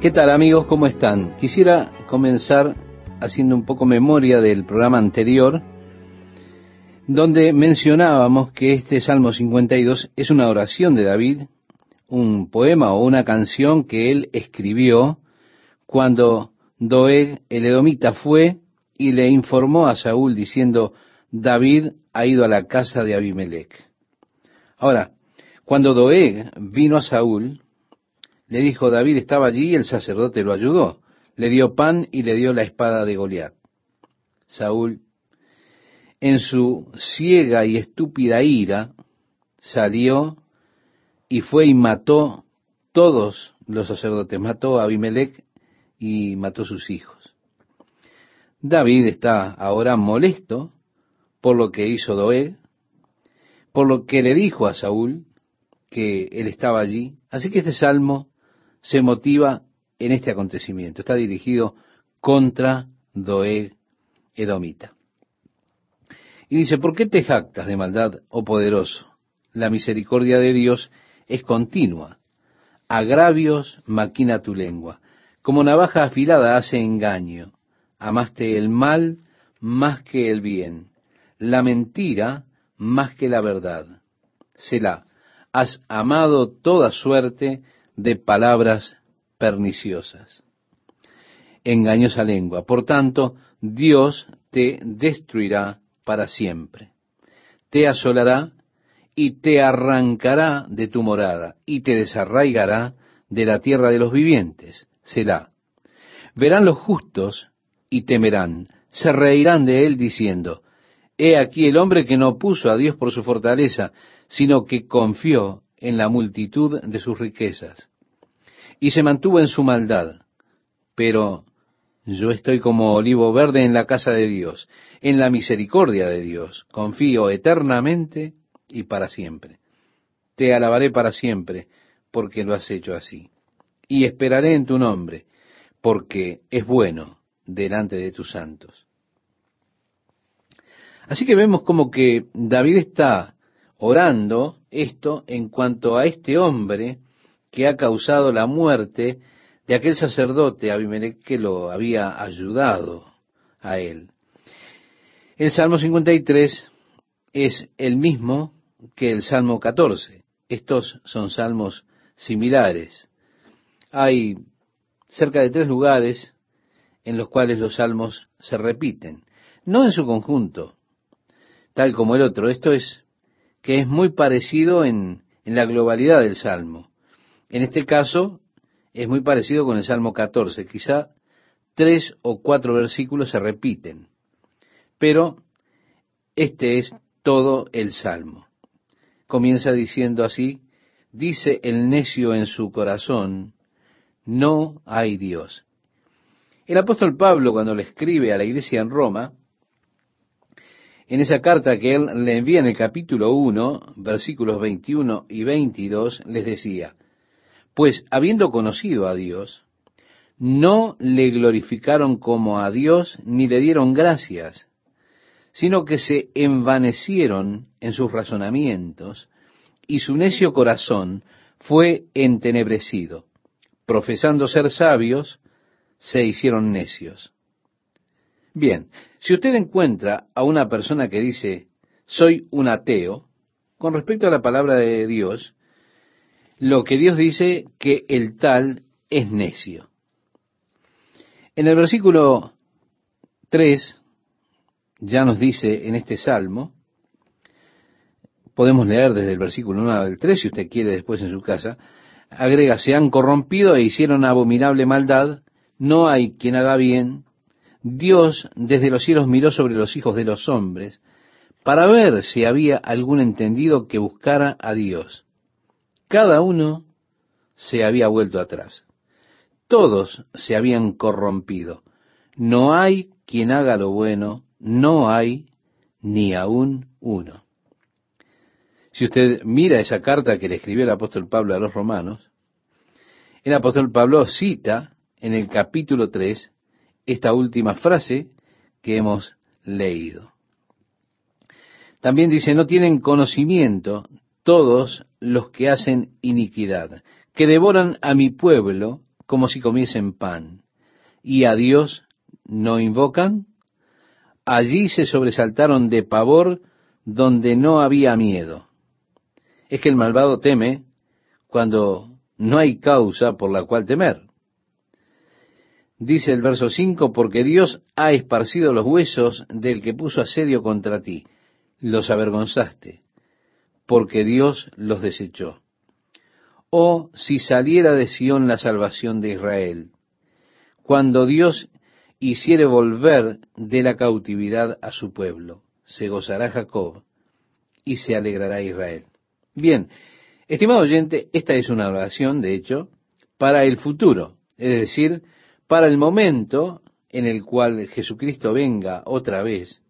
¿Qué tal amigos? ¿Cómo están? Quisiera comenzar haciendo un poco memoria del programa anterior, donde mencionábamos que este Salmo 52 es una oración de David, un poema o una canción que él escribió cuando Doeg el Edomita fue y le informó a Saúl diciendo, David ha ido a la casa de Abimelech. Ahora, cuando Doeg vino a Saúl, le dijo, David estaba allí y el sacerdote lo ayudó. Le dio pan y le dio la espada de Goliat. Saúl, en su ciega y estúpida ira, salió y fue y mató todos los sacerdotes. Mató a Abimelech y mató sus hijos. David está ahora molesto por lo que hizo Doeg, por lo que le dijo a Saúl que él estaba allí. Así que este salmo se motiva en este acontecimiento. Está dirigido contra Doeg Edomita. Y dice, ¿por qué te jactas de maldad, oh poderoso? La misericordia de Dios es continua. Agravios maquina tu lengua. Como navaja afilada hace engaño. Amaste el mal más que el bien. La mentira más que la verdad. Selah, has amado toda suerte de palabras perniciosas. Engañosa lengua. Por tanto, Dios te destruirá para siempre. Te asolará y te arrancará de tu morada y te desarraigará de la tierra de los vivientes. Será. Verán los justos y temerán, se reirán de él diciendo, He aquí el hombre que no puso a Dios por su fortaleza, sino que confió en la multitud de sus riquezas y se mantuvo en su maldad. Pero yo estoy como olivo verde en la casa de Dios, en la misericordia de Dios. Confío eternamente y para siempre. Te alabaré para siempre, porque lo has hecho así. Y esperaré en tu nombre, porque es bueno delante de tus santos. Así que vemos como que David está orando esto en cuanto a este hombre que ha causado la muerte de aquel sacerdote Abimelech que lo había ayudado a él. El Salmo 53 es el mismo que el Salmo 14. Estos son salmos similares. Hay cerca de tres lugares en los cuales los salmos se repiten, no en su conjunto, tal como el otro. Esto es que es muy parecido en, en la globalidad del salmo. En este caso es muy parecido con el Salmo 14. Quizá tres o cuatro versículos se repiten, pero este es todo el Salmo. Comienza diciendo así, dice el necio en su corazón, no hay Dios. El apóstol Pablo, cuando le escribe a la iglesia en Roma, en esa carta que él le envía en el capítulo 1, versículos 21 y 22, les decía, pues habiendo conocido a Dios, no le glorificaron como a Dios ni le dieron gracias, sino que se envanecieron en sus razonamientos y su necio corazón fue entenebrecido. Profesando ser sabios, se hicieron necios. Bien, si usted encuentra a una persona que dice, soy un ateo, con respecto a la palabra de Dios, lo que Dios dice que el tal es necio. En el versículo 3 ya nos dice en este salmo, podemos leer desde el versículo 1 al 3 si usted quiere después en su casa, agrega, se han corrompido e hicieron abominable maldad, no hay quien haga bien, Dios desde los cielos miró sobre los hijos de los hombres para ver si había algún entendido que buscara a Dios cada uno se había vuelto atrás. Todos se habían corrompido. No hay quien haga lo bueno, no hay ni aún uno. Si usted mira esa carta que le escribió el apóstol Pablo a los romanos, el apóstol Pablo cita en el capítulo 3 esta última frase que hemos leído. También dice, no tienen conocimiento todos los que hacen iniquidad, que devoran a mi pueblo como si comiesen pan, y a Dios no invocan? Allí se sobresaltaron de pavor donde no había miedo. Es que el malvado teme cuando no hay causa por la cual temer. Dice el verso 5, porque Dios ha esparcido los huesos del que puso asedio contra ti, los avergonzaste, porque Dios los desechó. Oh, si saliera de Sión la salvación de Israel, cuando Dios hiciere volver de la cautividad a su pueblo, se gozará Jacob y se alegrará Israel. Bien, estimado oyente, esta es una oración, de hecho, para el futuro, es decir, para el momento en el cual Jesucristo venga otra vez,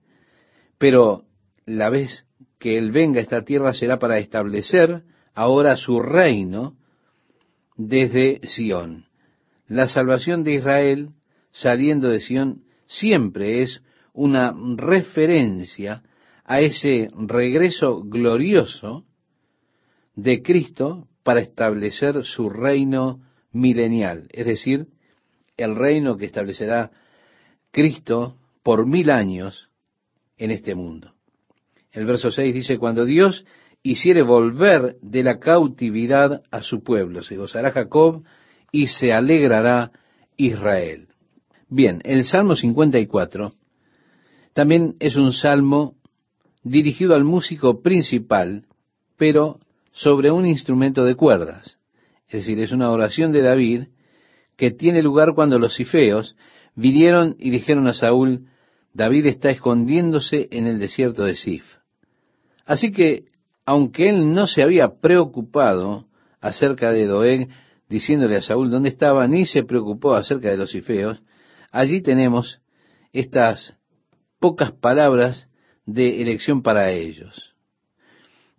pero la vez que Él venga a esta tierra será para establecer ahora su reino desde Sión. La salvación de Israel saliendo de Sión siempre es una referencia a ese regreso glorioso de Cristo para establecer su reino milenial, es decir, el reino que establecerá Cristo por mil años en este mundo. El verso 6 dice, cuando Dios hiciere volver de la cautividad a su pueblo, se gozará Jacob y se alegrará Israel. Bien, el Salmo 54 también es un salmo dirigido al músico principal, pero sobre un instrumento de cuerdas. Es decir, es una oración de David que tiene lugar cuando los cifeos vinieron y dijeron a Saúl, David está escondiéndose en el desierto de Sif. Así que, aunque él no se había preocupado acerca de Doeg, diciéndole a Saúl dónde estaba, ni se preocupó acerca de los cifeos, allí tenemos estas pocas palabras de elección para ellos.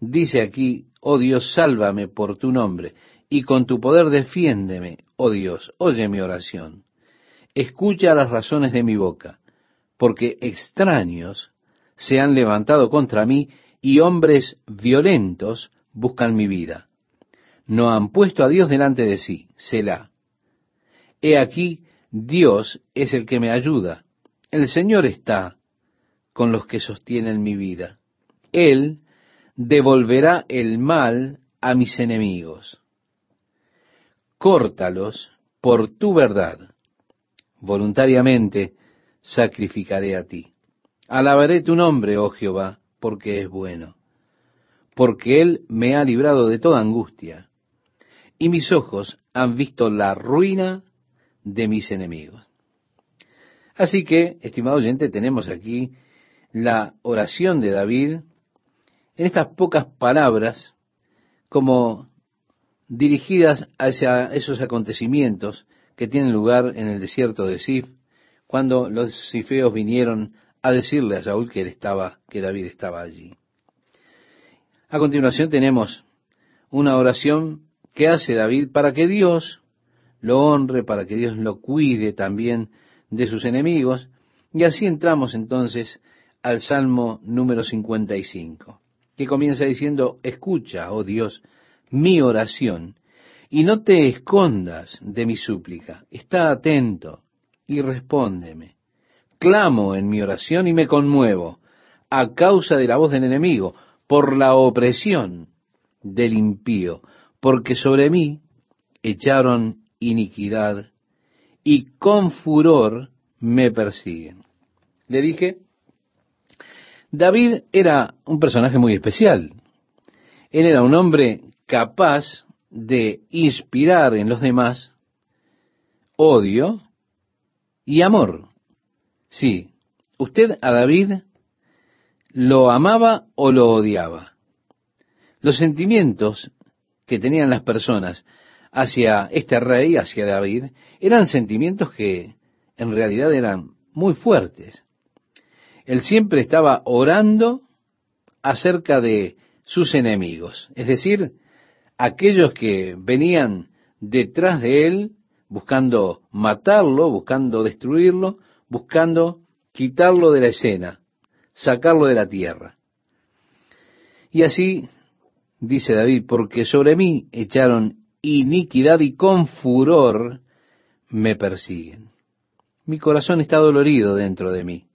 Dice aquí, oh Dios, sálvame por tu nombre, y con tu poder defiéndeme, oh Dios, oye mi oración. Escucha las razones de mi boca, porque extraños se han levantado contra mí y hombres violentos buscan mi vida. No han puesto a Dios delante de sí, Selah. He aquí, Dios es el que me ayuda. El Señor está con los que sostienen mi vida. Él devolverá el mal a mis enemigos córtalos por tu verdad. Voluntariamente sacrificaré a ti. Alabaré tu nombre, oh Jehová, porque es bueno, porque Él me ha librado de toda angustia, y mis ojos han visto la ruina de mis enemigos. Así que, estimado oyente, tenemos aquí la oración de David en estas pocas palabras como dirigidas hacia esos acontecimientos que tienen lugar en el desierto de Sif, cuando los sifeos vinieron a decirle a Saúl que él estaba, que David estaba allí. A continuación tenemos una oración que hace David para que Dios lo honre, para que Dios lo cuide también de sus enemigos, y así entramos entonces al Salmo número 55, que comienza diciendo, escucha, oh Dios, mi oración, y no te escondas de mi súplica. Está atento y respóndeme. Clamo en mi oración y me conmuevo a causa de la voz del enemigo, por la opresión del impío, porque sobre mí echaron iniquidad y con furor me persiguen. Le dije, David era un personaje muy especial. Él era un hombre capaz de inspirar en los demás odio y amor. Sí, usted a David lo amaba o lo odiaba. Los sentimientos que tenían las personas hacia este rey, hacia David, eran sentimientos que en realidad eran muy fuertes. Él siempre estaba orando acerca de sus enemigos, es decir, aquellos que venían detrás de él buscando matarlo, buscando destruirlo, buscando quitarlo de la escena, sacarlo de la tierra. Y así dice David, porque sobre mí echaron iniquidad y con furor me persiguen. Mi corazón está dolorido dentro de mí,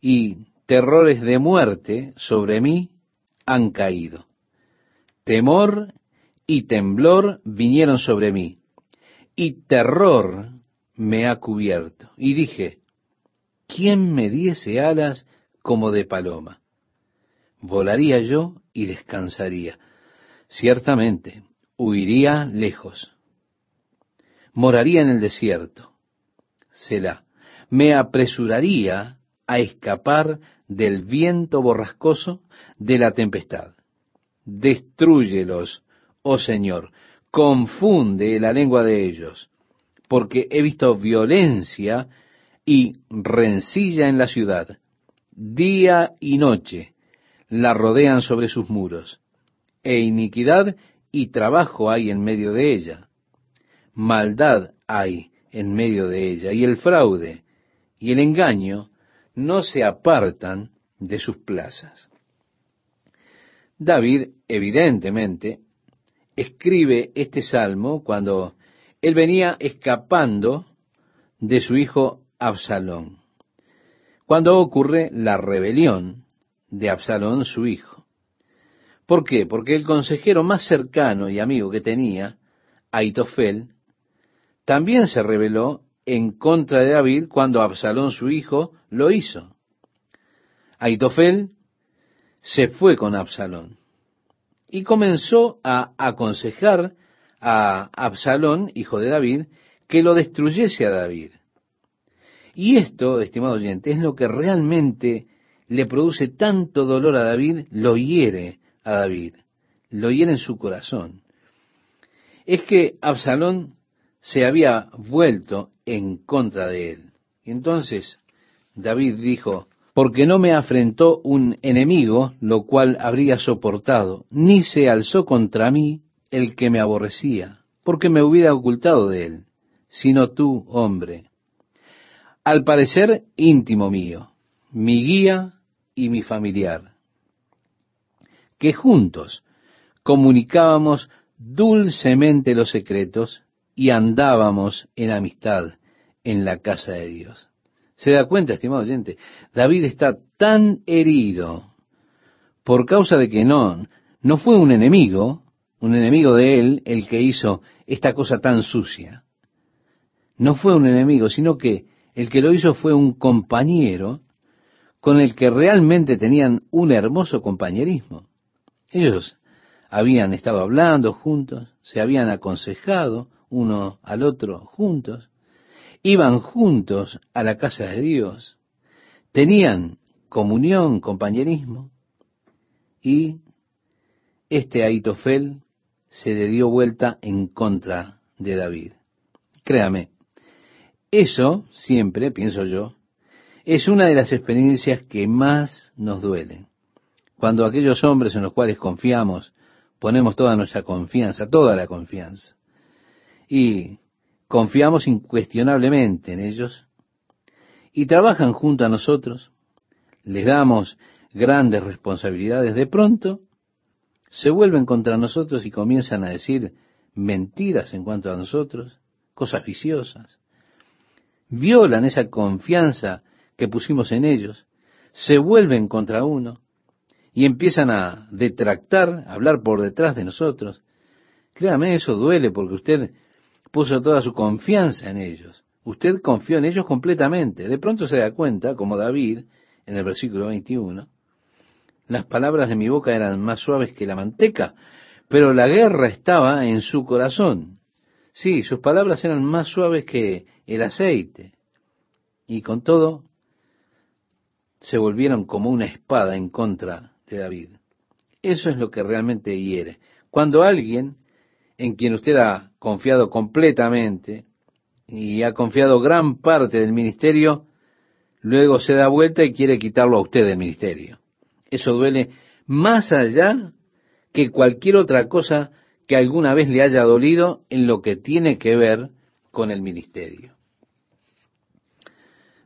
y terrores de muerte sobre mí han caído. Temor y temblor vinieron sobre mí, y terror me ha cubierto. Y dije, ¿quién me diese alas como de paloma? Volaría yo y descansaría. Ciertamente, huiría lejos. Moraría en el desierto. Selah. Me apresuraría a escapar del viento borrascoso de la tempestad. Destruyelos, oh Señor, confunde la lengua de ellos, porque he visto violencia y rencilla en la ciudad. Día y noche la rodean sobre sus muros, e iniquidad y trabajo hay en medio de ella. Maldad hay en medio de ella, y el fraude y el engaño no se apartan de sus plazas. David, evidentemente, escribe este salmo cuando él venía escapando de su hijo Absalón. Cuando ocurre la rebelión de Absalón, su hijo. ¿Por qué? Porque el consejero más cercano y amigo que tenía, Aitofel, también se rebeló en contra de David cuando Absalón, su hijo, lo hizo. Aitofel se fue con Absalón y comenzó a aconsejar a Absalón, hijo de David, que lo destruyese a David. Y esto, estimado oyente, es lo que realmente le produce tanto dolor a David, lo hiere a David, lo hiere en su corazón. Es que Absalón se había vuelto en contra de él. Y entonces David dijo, porque no me afrentó un enemigo, lo cual habría soportado, ni se alzó contra mí el que me aborrecía, porque me hubiera ocultado de él, sino tú, hombre. Al parecer íntimo mío, mi guía y mi familiar, que juntos comunicábamos dulcemente los secretos y andábamos en amistad en la casa de Dios. ¿Se da cuenta, estimado oyente? David está tan herido por causa de que no, no fue un enemigo, un enemigo de él, el que hizo esta cosa tan sucia. No fue un enemigo, sino que el que lo hizo fue un compañero con el que realmente tenían un hermoso compañerismo. Ellos habían estado hablando juntos, se habían aconsejado uno al otro juntos, iban juntos a la casa de Dios, tenían comunión, compañerismo, y este Aitofel se le dio vuelta en contra de David. Créame, eso siempre, pienso yo, es una de las experiencias que más nos duelen. Cuando aquellos hombres en los cuales confiamos, ponemos toda nuestra confianza, toda la confianza, y confiamos incuestionablemente en ellos, y trabajan junto a nosotros, les damos grandes responsabilidades, de pronto se vuelven contra nosotros y comienzan a decir mentiras en cuanto a nosotros, cosas viciosas, violan esa confianza que pusimos en ellos, se vuelven contra uno y empiezan a detractar, a hablar por detrás de nosotros. Créame, eso duele porque usted puso toda su confianza en ellos. Usted confió en ellos completamente. De pronto se da cuenta, como David, en el versículo 21, las palabras de mi boca eran más suaves que la manteca, pero la guerra estaba en su corazón. Sí, sus palabras eran más suaves que el aceite. Y con todo, se volvieron como una espada en contra de David. Eso es lo que realmente hiere. Cuando alguien en quien usted ha confiado completamente y ha confiado gran parte del ministerio, luego se da vuelta y quiere quitarlo a usted del ministerio. Eso duele más allá que cualquier otra cosa que alguna vez le haya dolido en lo que tiene que ver con el ministerio.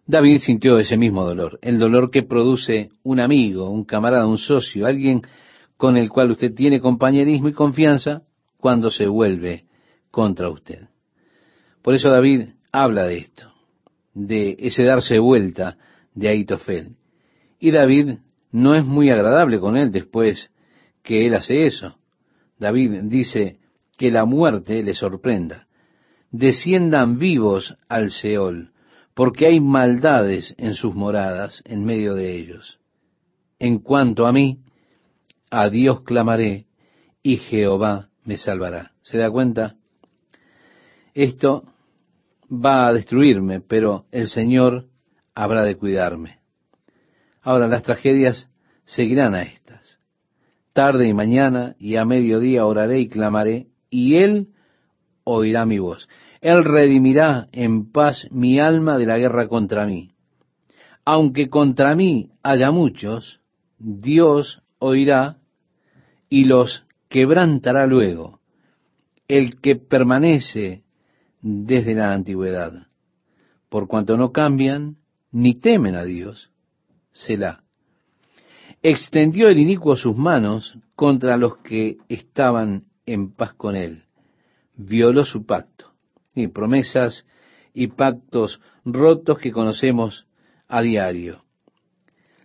David sintió ese mismo dolor, el dolor que produce un amigo, un camarada, un socio, alguien con el cual usted tiene compañerismo y confianza cuando se vuelve contra usted. Por eso David habla de esto, de ese darse vuelta de Aitofel. Y David no es muy agradable con él después que él hace eso. David dice que la muerte le sorprenda. Desciendan vivos al Seol, porque hay maldades en sus moradas en medio de ellos. En cuanto a mí, a Dios clamaré y Jehová me salvará. ¿Se da cuenta? Esto va a destruirme, pero el Señor habrá de cuidarme. Ahora las tragedias seguirán a estas. Tarde y mañana y a mediodía oraré y clamaré, y Él oirá mi voz. Él redimirá en paz mi alma de la guerra contra mí. Aunque contra mí haya muchos, Dios oirá y los quebrantará luego. El que permanece desde la antigüedad, por cuanto no cambian ni temen a Dios, Selah. Extendió el inicuo sus manos contra los que estaban en paz con él. Violó su pacto. Y promesas y pactos rotos que conocemos a diario.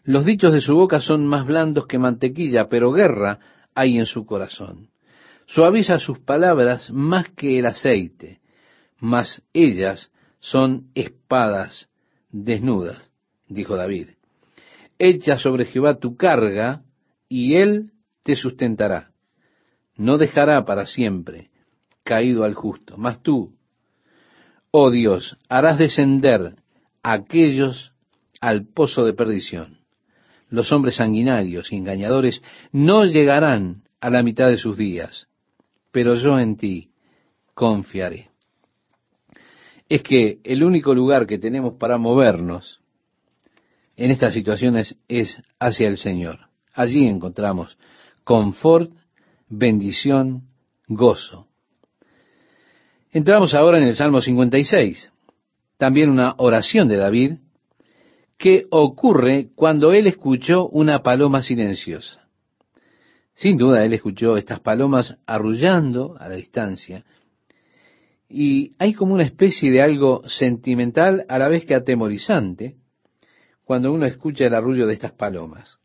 Los dichos de su boca son más blandos que mantequilla, pero guerra hay en su corazón. Suaviza sus palabras más que el aceite, mas ellas son espadas desnudas, dijo David. Echa sobre Jehová tu carga, y él te sustentará. No dejará para siempre caído al justo. Mas tú, oh Dios, harás descender a aquellos al pozo de perdición. Los hombres sanguinarios y engañadores no llegarán a la mitad de sus días, pero yo en ti confiaré. Es que el único lugar que tenemos para movernos en estas situaciones es hacia el Señor. Allí encontramos confort, bendición, gozo. Entramos ahora en el Salmo 56, también una oración de David, que ocurre cuando él escuchó una paloma silenciosa. Sin duda él escuchó estas palomas arrullando a la distancia, y hay como una especie de algo sentimental a la vez que atemorizante, cuando uno escucha el arrullo de estas palomas.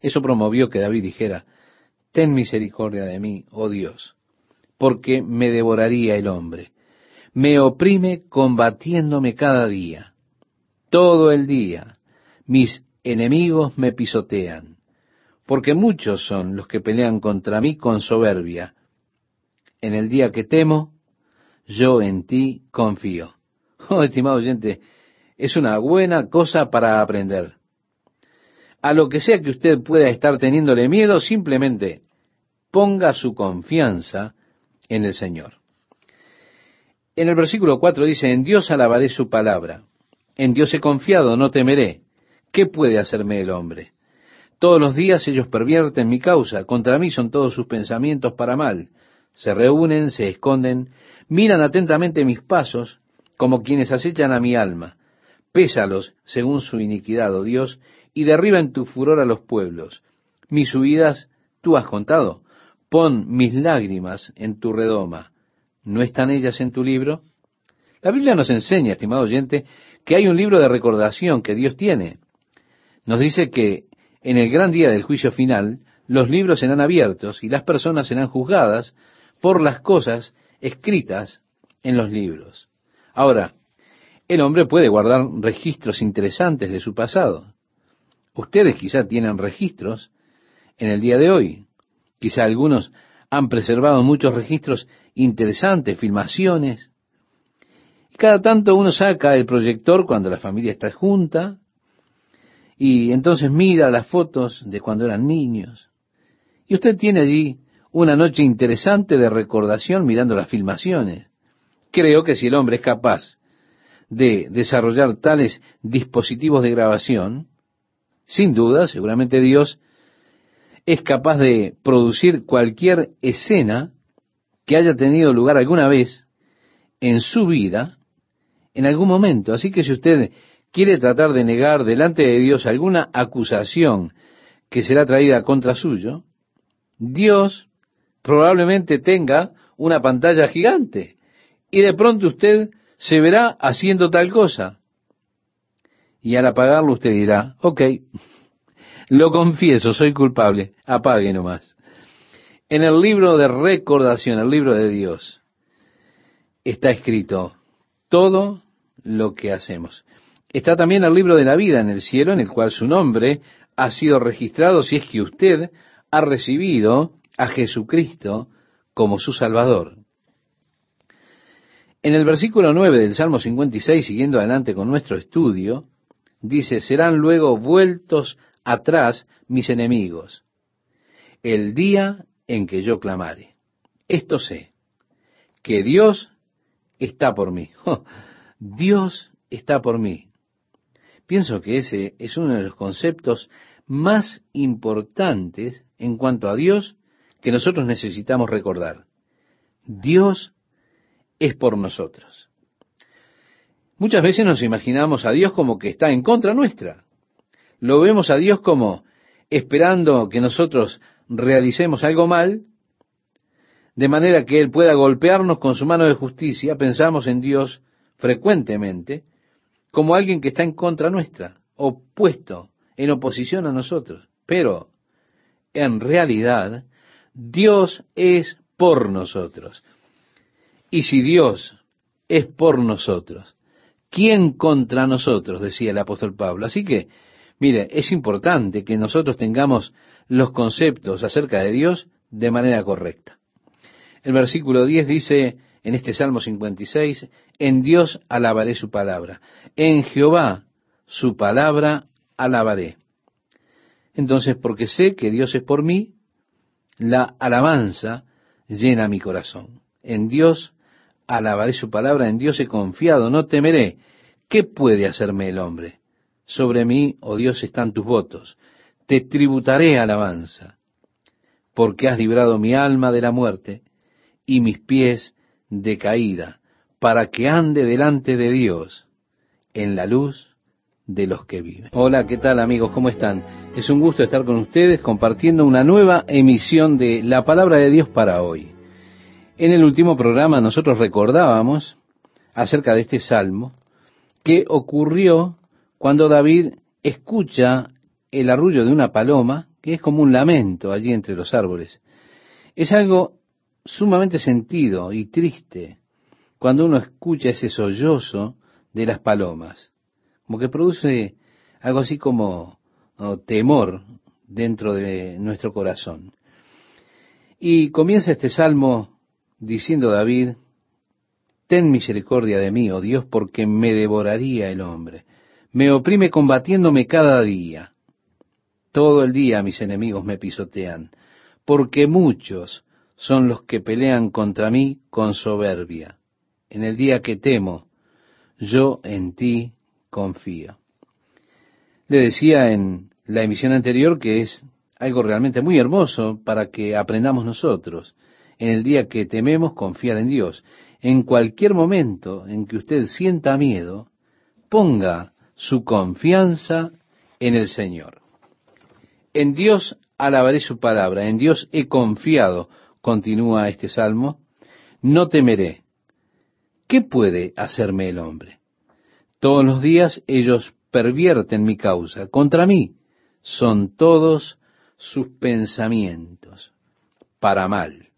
Eso promovió que David dijera, Ten misericordia de mí, oh Dios, porque me devoraría el hombre. Me oprime combatiéndome cada día. Todo el día mis enemigos me pisotean, porque muchos son los que pelean contra mí con soberbia. En el día que temo, yo en ti confío. Oh, estimado oyente, es una buena cosa para aprender. A lo que sea que usted pueda estar teniéndole miedo, simplemente ponga su confianza en el Señor. En el versículo 4 dice, en Dios alabaré su palabra, en Dios he confiado, no temeré. ¿Qué puede hacerme el hombre? Todos los días ellos pervierten mi causa, contra mí son todos sus pensamientos para mal. Se reúnen, se esconden, miran atentamente mis pasos, como quienes acechan a mi alma pésalos según su iniquidad, oh Dios, y derriba en tu furor a los pueblos. Mis huidas tú has contado. Pon mis lágrimas en tu redoma. ¿No están ellas en tu libro? La Biblia nos enseña, estimado oyente, que hay un libro de recordación que Dios tiene. Nos dice que en el gran día del juicio final, los libros serán abiertos y las personas serán juzgadas por las cosas escritas en los libros. Ahora, el hombre puede guardar registros interesantes de su pasado. Ustedes quizá tienen registros en el día de hoy. Quizá algunos han preservado muchos registros interesantes, filmaciones. Y cada tanto uno saca el proyector cuando la familia está junta y entonces mira las fotos de cuando eran niños. Y usted tiene allí una noche interesante de recordación mirando las filmaciones. Creo que si el hombre es capaz de desarrollar tales dispositivos de grabación, sin duda, seguramente Dios es capaz de producir cualquier escena que haya tenido lugar alguna vez en su vida, en algún momento. Así que si usted quiere tratar de negar delante de Dios alguna acusación que será traída contra suyo, Dios probablemente tenga una pantalla gigante y de pronto usted se verá haciendo tal cosa. Y al apagarlo usted dirá, ok, lo confieso, soy culpable, apague nomás. En el libro de recordación, el libro de Dios, está escrito todo lo que hacemos. Está también el libro de la vida en el cielo, en el cual su nombre ha sido registrado si es que usted ha recibido a Jesucristo como su Salvador. En el versículo 9 del Salmo 56, siguiendo adelante con nuestro estudio, dice, serán luego vueltos atrás mis enemigos, el día en que yo clamare. Esto sé, que Dios está por mí. Oh, Dios está por mí. Pienso que ese es uno de los conceptos más importantes en cuanto a Dios que nosotros necesitamos recordar. Dios es por nosotros. Muchas veces nos imaginamos a Dios como que está en contra nuestra. Lo vemos a Dios como esperando que nosotros realicemos algo mal, de manera que Él pueda golpearnos con su mano de justicia. Pensamos en Dios frecuentemente como alguien que está en contra nuestra, opuesto, en oposición a nosotros. Pero, en realidad, Dios es por nosotros. Y si Dios es por nosotros, ¿quién contra nosotros? decía el apóstol Pablo. Así que, mire, es importante que nosotros tengamos los conceptos acerca de Dios de manera correcta. El versículo 10 dice en este Salmo 56, en Dios alabaré su palabra, en Jehová su palabra alabaré. Entonces, porque sé que Dios es por mí, la alabanza llena mi corazón. En Dios alabaré su palabra, en Dios he confiado, no temeré. ¿Qué puede hacerme el hombre? Sobre mí, oh Dios, están tus votos. Te tributaré alabanza, porque has librado mi alma de la muerte y mis pies de caída, para que ande delante de Dios en la luz de los que viven. Hola, ¿qué tal amigos? ¿Cómo están? Es un gusto estar con ustedes compartiendo una nueva emisión de la palabra de Dios para hoy. En el último programa nosotros recordábamos acerca de este salmo que ocurrió cuando David escucha el arrullo de una paloma, que es como un lamento allí entre los árboles. Es algo sumamente sentido y triste cuando uno escucha ese sollozo de las palomas como que produce algo así como temor dentro de nuestro corazón. Y comienza este salmo diciendo David, Ten misericordia de mí, oh Dios, porque me devoraría el hombre. Me oprime combatiéndome cada día. Todo el día mis enemigos me pisotean, porque muchos son los que pelean contra mí con soberbia. En el día que temo, yo en ti confío. Le decía en la emisión anterior que es algo realmente muy hermoso para que aprendamos nosotros. En el día que tememos confiar en Dios. En cualquier momento en que usted sienta miedo, ponga su confianza en el Señor. En Dios alabaré su palabra, en Dios he confiado, continúa este salmo, no temeré. ¿Qué puede hacerme el hombre? Todos los días ellos pervierten mi causa. Contra mí son todos sus pensamientos para mal.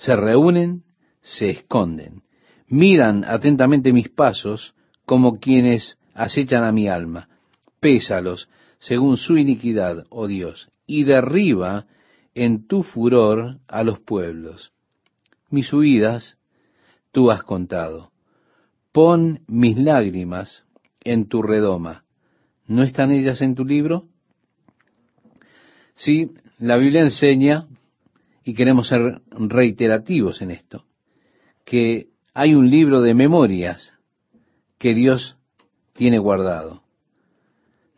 Se reúnen, se esconden. Miran atentamente mis pasos como quienes acechan a mi alma. Pésalos según su iniquidad, oh Dios, y derriba en tu furor a los pueblos. Mis huidas tú has contado. Pon mis lágrimas en tu redoma. ¿No están ellas en tu libro? Sí, la Biblia enseña, y queremos ser reiterativos en esto, que hay un libro de memorias que Dios tiene guardado.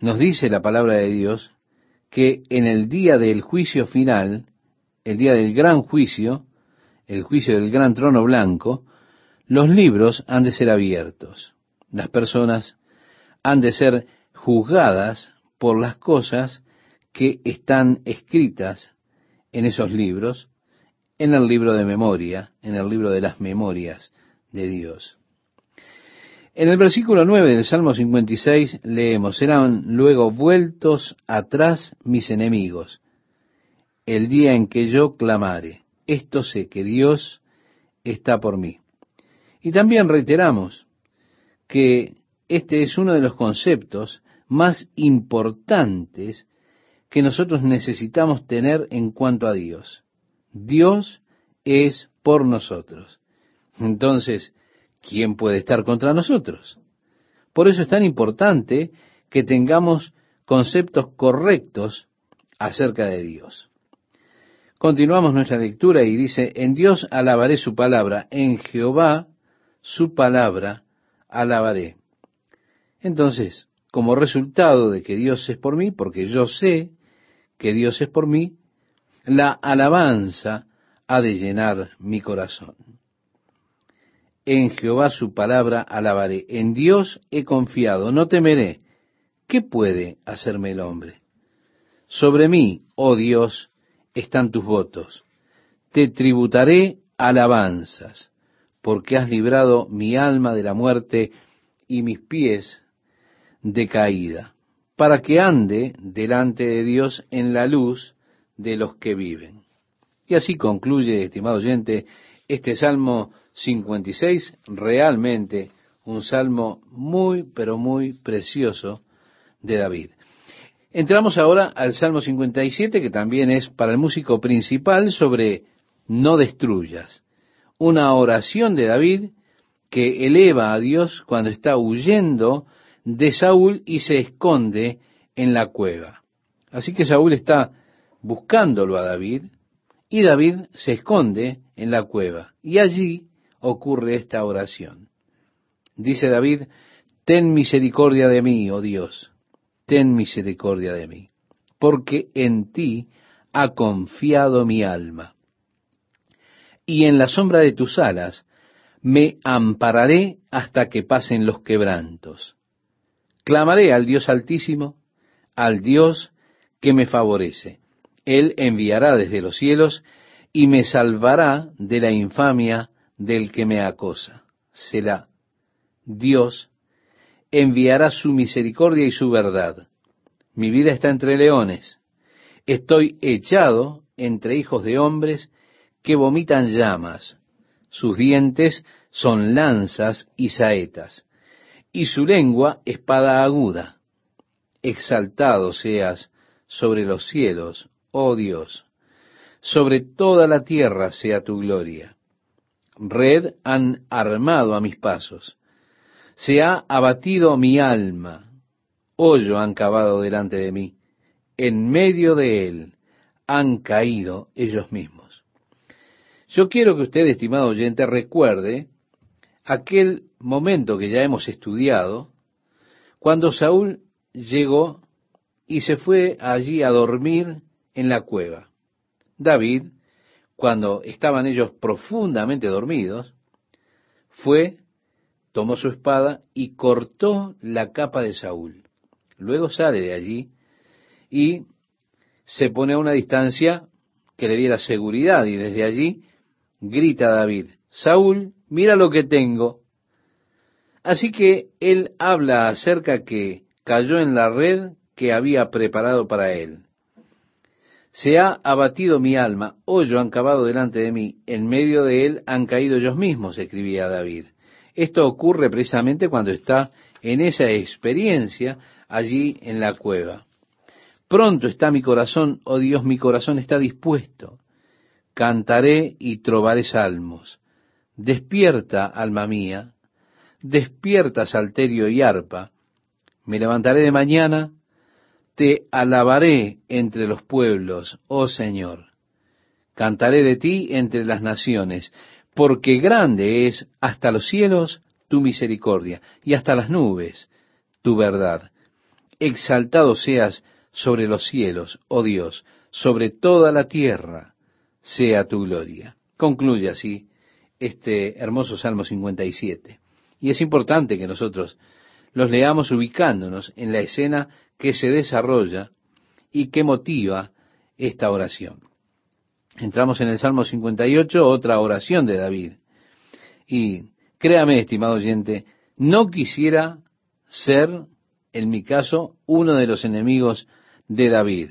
Nos dice la palabra de Dios que en el día del juicio final, el día del gran juicio, el juicio del gran trono blanco, los libros han de ser abiertos. Las personas han de ser juzgadas por las cosas que están escritas en esos libros, en el libro de memoria, en el libro de las memorias de Dios. En el versículo 9 del Salmo 56 leemos, serán luego vueltos atrás mis enemigos, el día en que yo clamare. Esto sé que Dios está por mí. Y también reiteramos que este es uno de los conceptos más importantes que nosotros necesitamos tener en cuanto a Dios. Dios es por nosotros. Entonces, ¿quién puede estar contra nosotros? Por eso es tan importante que tengamos conceptos correctos acerca de Dios. Continuamos nuestra lectura y dice, en Dios alabaré su palabra, en Jehová su palabra alabaré. Entonces, como resultado de que Dios es por mí, porque yo sé que Dios es por mí, la alabanza ha de llenar mi corazón. En Jehová su palabra alabaré. En Dios he confiado, no temeré. ¿Qué puede hacerme el hombre? Sobre mí, oh Dios, están tus votos. Te tributaré alabanzas, porque has librado mi alma de la muerte y mis pies de caída, para que ande delante de Dios en la luz de los que viven. Y así concluye, estimado oyente, este Salmo 56, realmente un salmo muy, pero muy precioso de David. Entramos ahora al Salmo 57, que también es para el músico principal sobre no destruyas. Una oración de David que eleva a Dios cuando está huyendo de Saúl y se esconde en la cueva. Así que Saúl está buscándolo a David y David se esconde en la cueva. Y allí ocurre esta oración. Dice David, ten misericordia de mí, oh Dios, ten misericordia de mí, porque en ti ha confiado mi alma. Y en la sombra de tus alas me ampararé hasta que pasen los quebrantos. Clamaré al Dios altísimo, al Dios que me favorece. Él enviará desde los cielos y me salvará de la infamia del que me acosa. Será Dios enviará su misericordia y su verdad. Mi vida está entre leones. Estoy echado entre hijos de hombres que vomitan llamas. Sus dientes son lanzas y saetas, y su lengua espada aguda. Exaltado seas sobre los cielos, oh Dios. Sobre toda la tierra sea tu gloria red han armado a mis pasos. Se ha abatido mi alma, hoyo han cavado delante de mí, en medio de él han caído ellos mismos. Yo quiero que usted, estimado oyente, recuerde aquel momento que ya hemos estudiado, cuando Saúl llegó y se fue allí a dormir en la cueva. David cuando estaban ellos profundamente dormidos, fue, tomó su espada y cortó la capa de Saúl. Luego sale de allí y se pone a una distancia que le diera seguridad y desde allí grita a David, Saúl, mira lo que tengo. Así que él habla acerca que cayó en la red que había preparado para él. Se ha abatido mi alma, hoyo han cavado delante de mí, en medio de él han caído ellos mismos, escribía David. Esto ocurre precisamente cuando está en esa experiencia allí en la cueva. Pronto está mi corazón, oh Dios, mi corazón está dispuesto. Cantaré y trovaré salmos. Despierta, alma mía, despierta, salterio y arpa. Me levantaré de mañana te alabaré entre los pueblos, oh Señor. Cantaré de ti entre las naciones, porque grande es hasta los cielos tu misericordia y hasta las nubes tu verdad. Exaltado seas sobre los cielos, oh Dios, sobre toda la tierra sea tu gloria. Concluye así este hermoso Salmo 57. Y es importante que nosotros los leamos ubicándonos en la escena que se desarrolla y que motiva esta oración. Entramos en el Salmo 58, otra oración de David. Y Créame, estimado oyente, no quisiera ser, en mi caso, uno de los enemigos de David.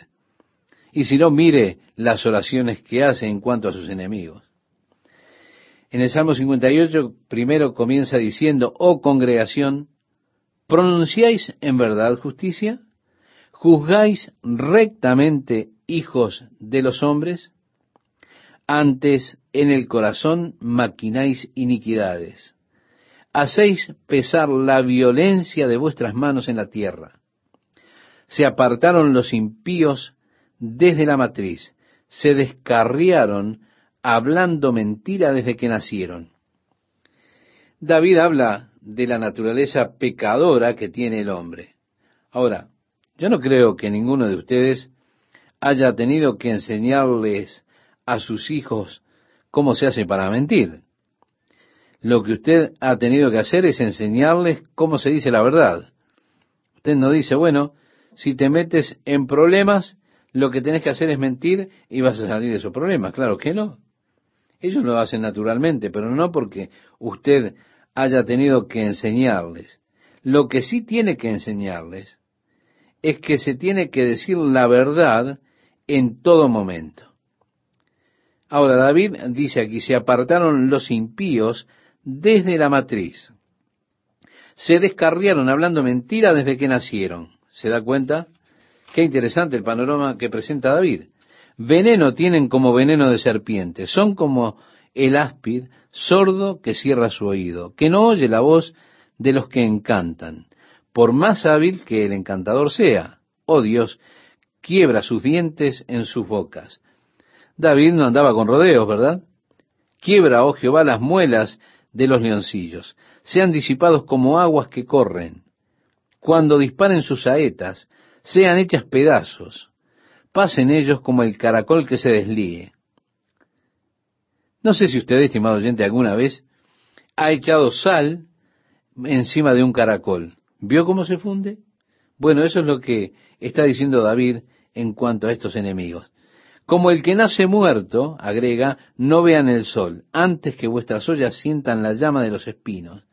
Y si no, mire las oraciones que hace en cuanto a sus enemigos. En el Salmo 58 primero comienza diciendo, oh congregación, ¿pronunciáis en verdad justicia? ¿Juzgáis rectamente hijos de los hombres? Antes en el corazón maquináis iniquidades. Hacéis pesar la violencia de vuestras manos en la tierra. Se apartaron los impíos desde la matriz, se descarriaron hablando mentira desde que nacieron. David habla de la naturaleza pecadora que tiene el hombre. Ahora, yo no creo que ninguno de ustedes haya tenido que enseñarles a sus hijos cómo se hace para mentir. Lo que usted ha tenido que hacer es enseñarles cómo se dice la verdad. Usted no dice, bueno, si te metes en problemas, lo que tenés que hacer es mentir y vas a salir de esos problemas. Claro que no. Ellos lo hacen naturalmente, pero no porque usted haya tenido que enseñarles. Lo que sí tiene que enseñarles es que se tiene que decir la verdad en todo momento. Ahora, David dice aquí, se apartaron los impíos desde la matriz. Se descarriaron hablando mentira desde que nacieron. ¿Se da cuenta? Qué interesante el panorama que presenta David. Veneno tienen como veneno de serpiente. Son como el áspid sordo que cierra su oído, que no oye la voz de los que encantan, por más hábil que el encantador sea. Oh Dios, quiebra sus dientes en sus bocas. David no andaba con rodeos, ¿verdad? Quiebra, oh Jehová, las muelas de los leoncillos, sean disipados como aguas que corren. Cuando disparen sus saetas, sean hechas pedazos, pasen ellos como el caracol que se deslíe. No sé si usted, estimado oyente, alguna vez ha echado sal encima de un caracol. ¿Vio cómo se funde? Bueno, eso es lo que está diciendo David en cuanto a estos enemigos. Como el que nace muerto, agrega, no vean el sol, antes que vuestras ollas sientan la llama de los espinos.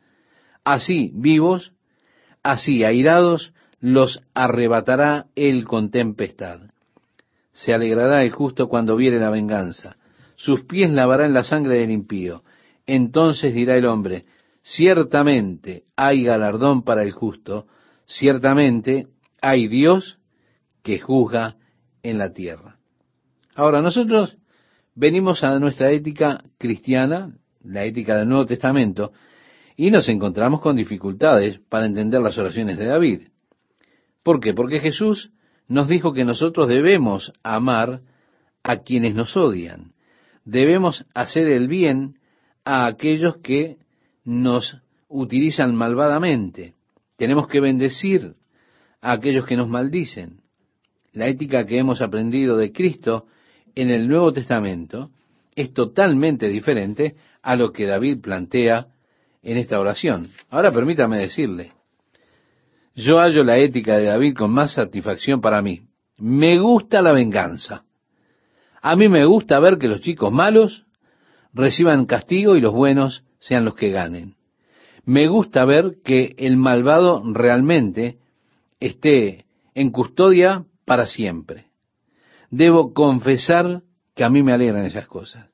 Así, vivos, así, airados, los arrebatará él con tempestad. Se alegrará el justo cuando viere la venganza. Sus pies lavará en la sangre del impío. Entonces dirá el hombre, ciertamente hay galardón para el justo, ciertamente hay Dios que juzga en la tierra. Ahora, nosotros venimos a nuestra ética cristiana, la ética del Nuevo Testamento, y nos encontramos con dificultades para entender las oraciones de David. ¿Por qué? Porque Jesús nos dijo que nosotros debemos amar a quienes nos odian. Debemos hacer el bien a aquellos que nos utilizan malvadamente. Tenemos que bendecir a aquellos que nos maldicen. La ética que hemos aprendido de Cristo en el Nuevo Testamento es totalmente diferente a lo que David plantea en esta oración. Ahora permítame decirle, yo hallo la ética de David con más satisfacción para mí. Me gusta la venganza. A mí me gusta ver que los chicos malos reciban castigo y los buenos sean los que ganen. Me gusta ver que el malvado realmente esté en custodia para siempre debo confesar que a mí me alegran esas cosas.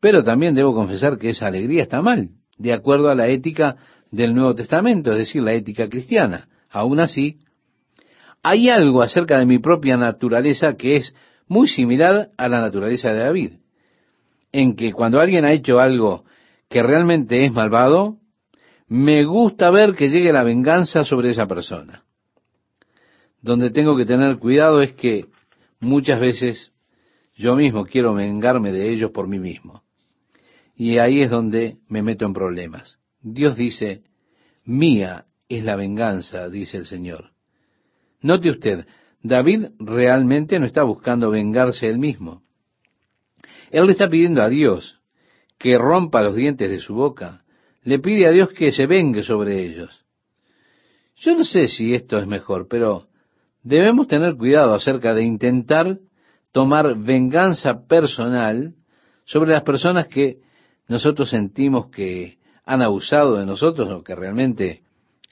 Pero también debo confesar que esa alegría está mal, de acuerdo a la ética del Nuevo Testamento, es decir, la ética cristiana. Aún así, hay algo acerca de mi propia naturaleza que es muy similar a la naturaleza de David, en que cuando alguien ha hecho algo que realmente es malvado, me gusta ver que llegue la venganza sobre esa persona. Donde tengo que tener cuidado es que Muchas veces yo mismo quiero vengarme de ellos por mí mismo. Y ahí es donde me meto en problemas. Dios dice, mía es la venganza, dice el Señor. Note usted, David realmente no está buscando vengarse él mismo. Él le está pidiendo a Dios que rompa los dientes de su boca. Le pide a Dios que se vengue sobre ellos. Yo no sé si esto es mejor, pero Debemos tener cuidado acerca de intentar tomar venganza personal sobre las personas que nosotros sentimos que han abusado de nosotros o que realmente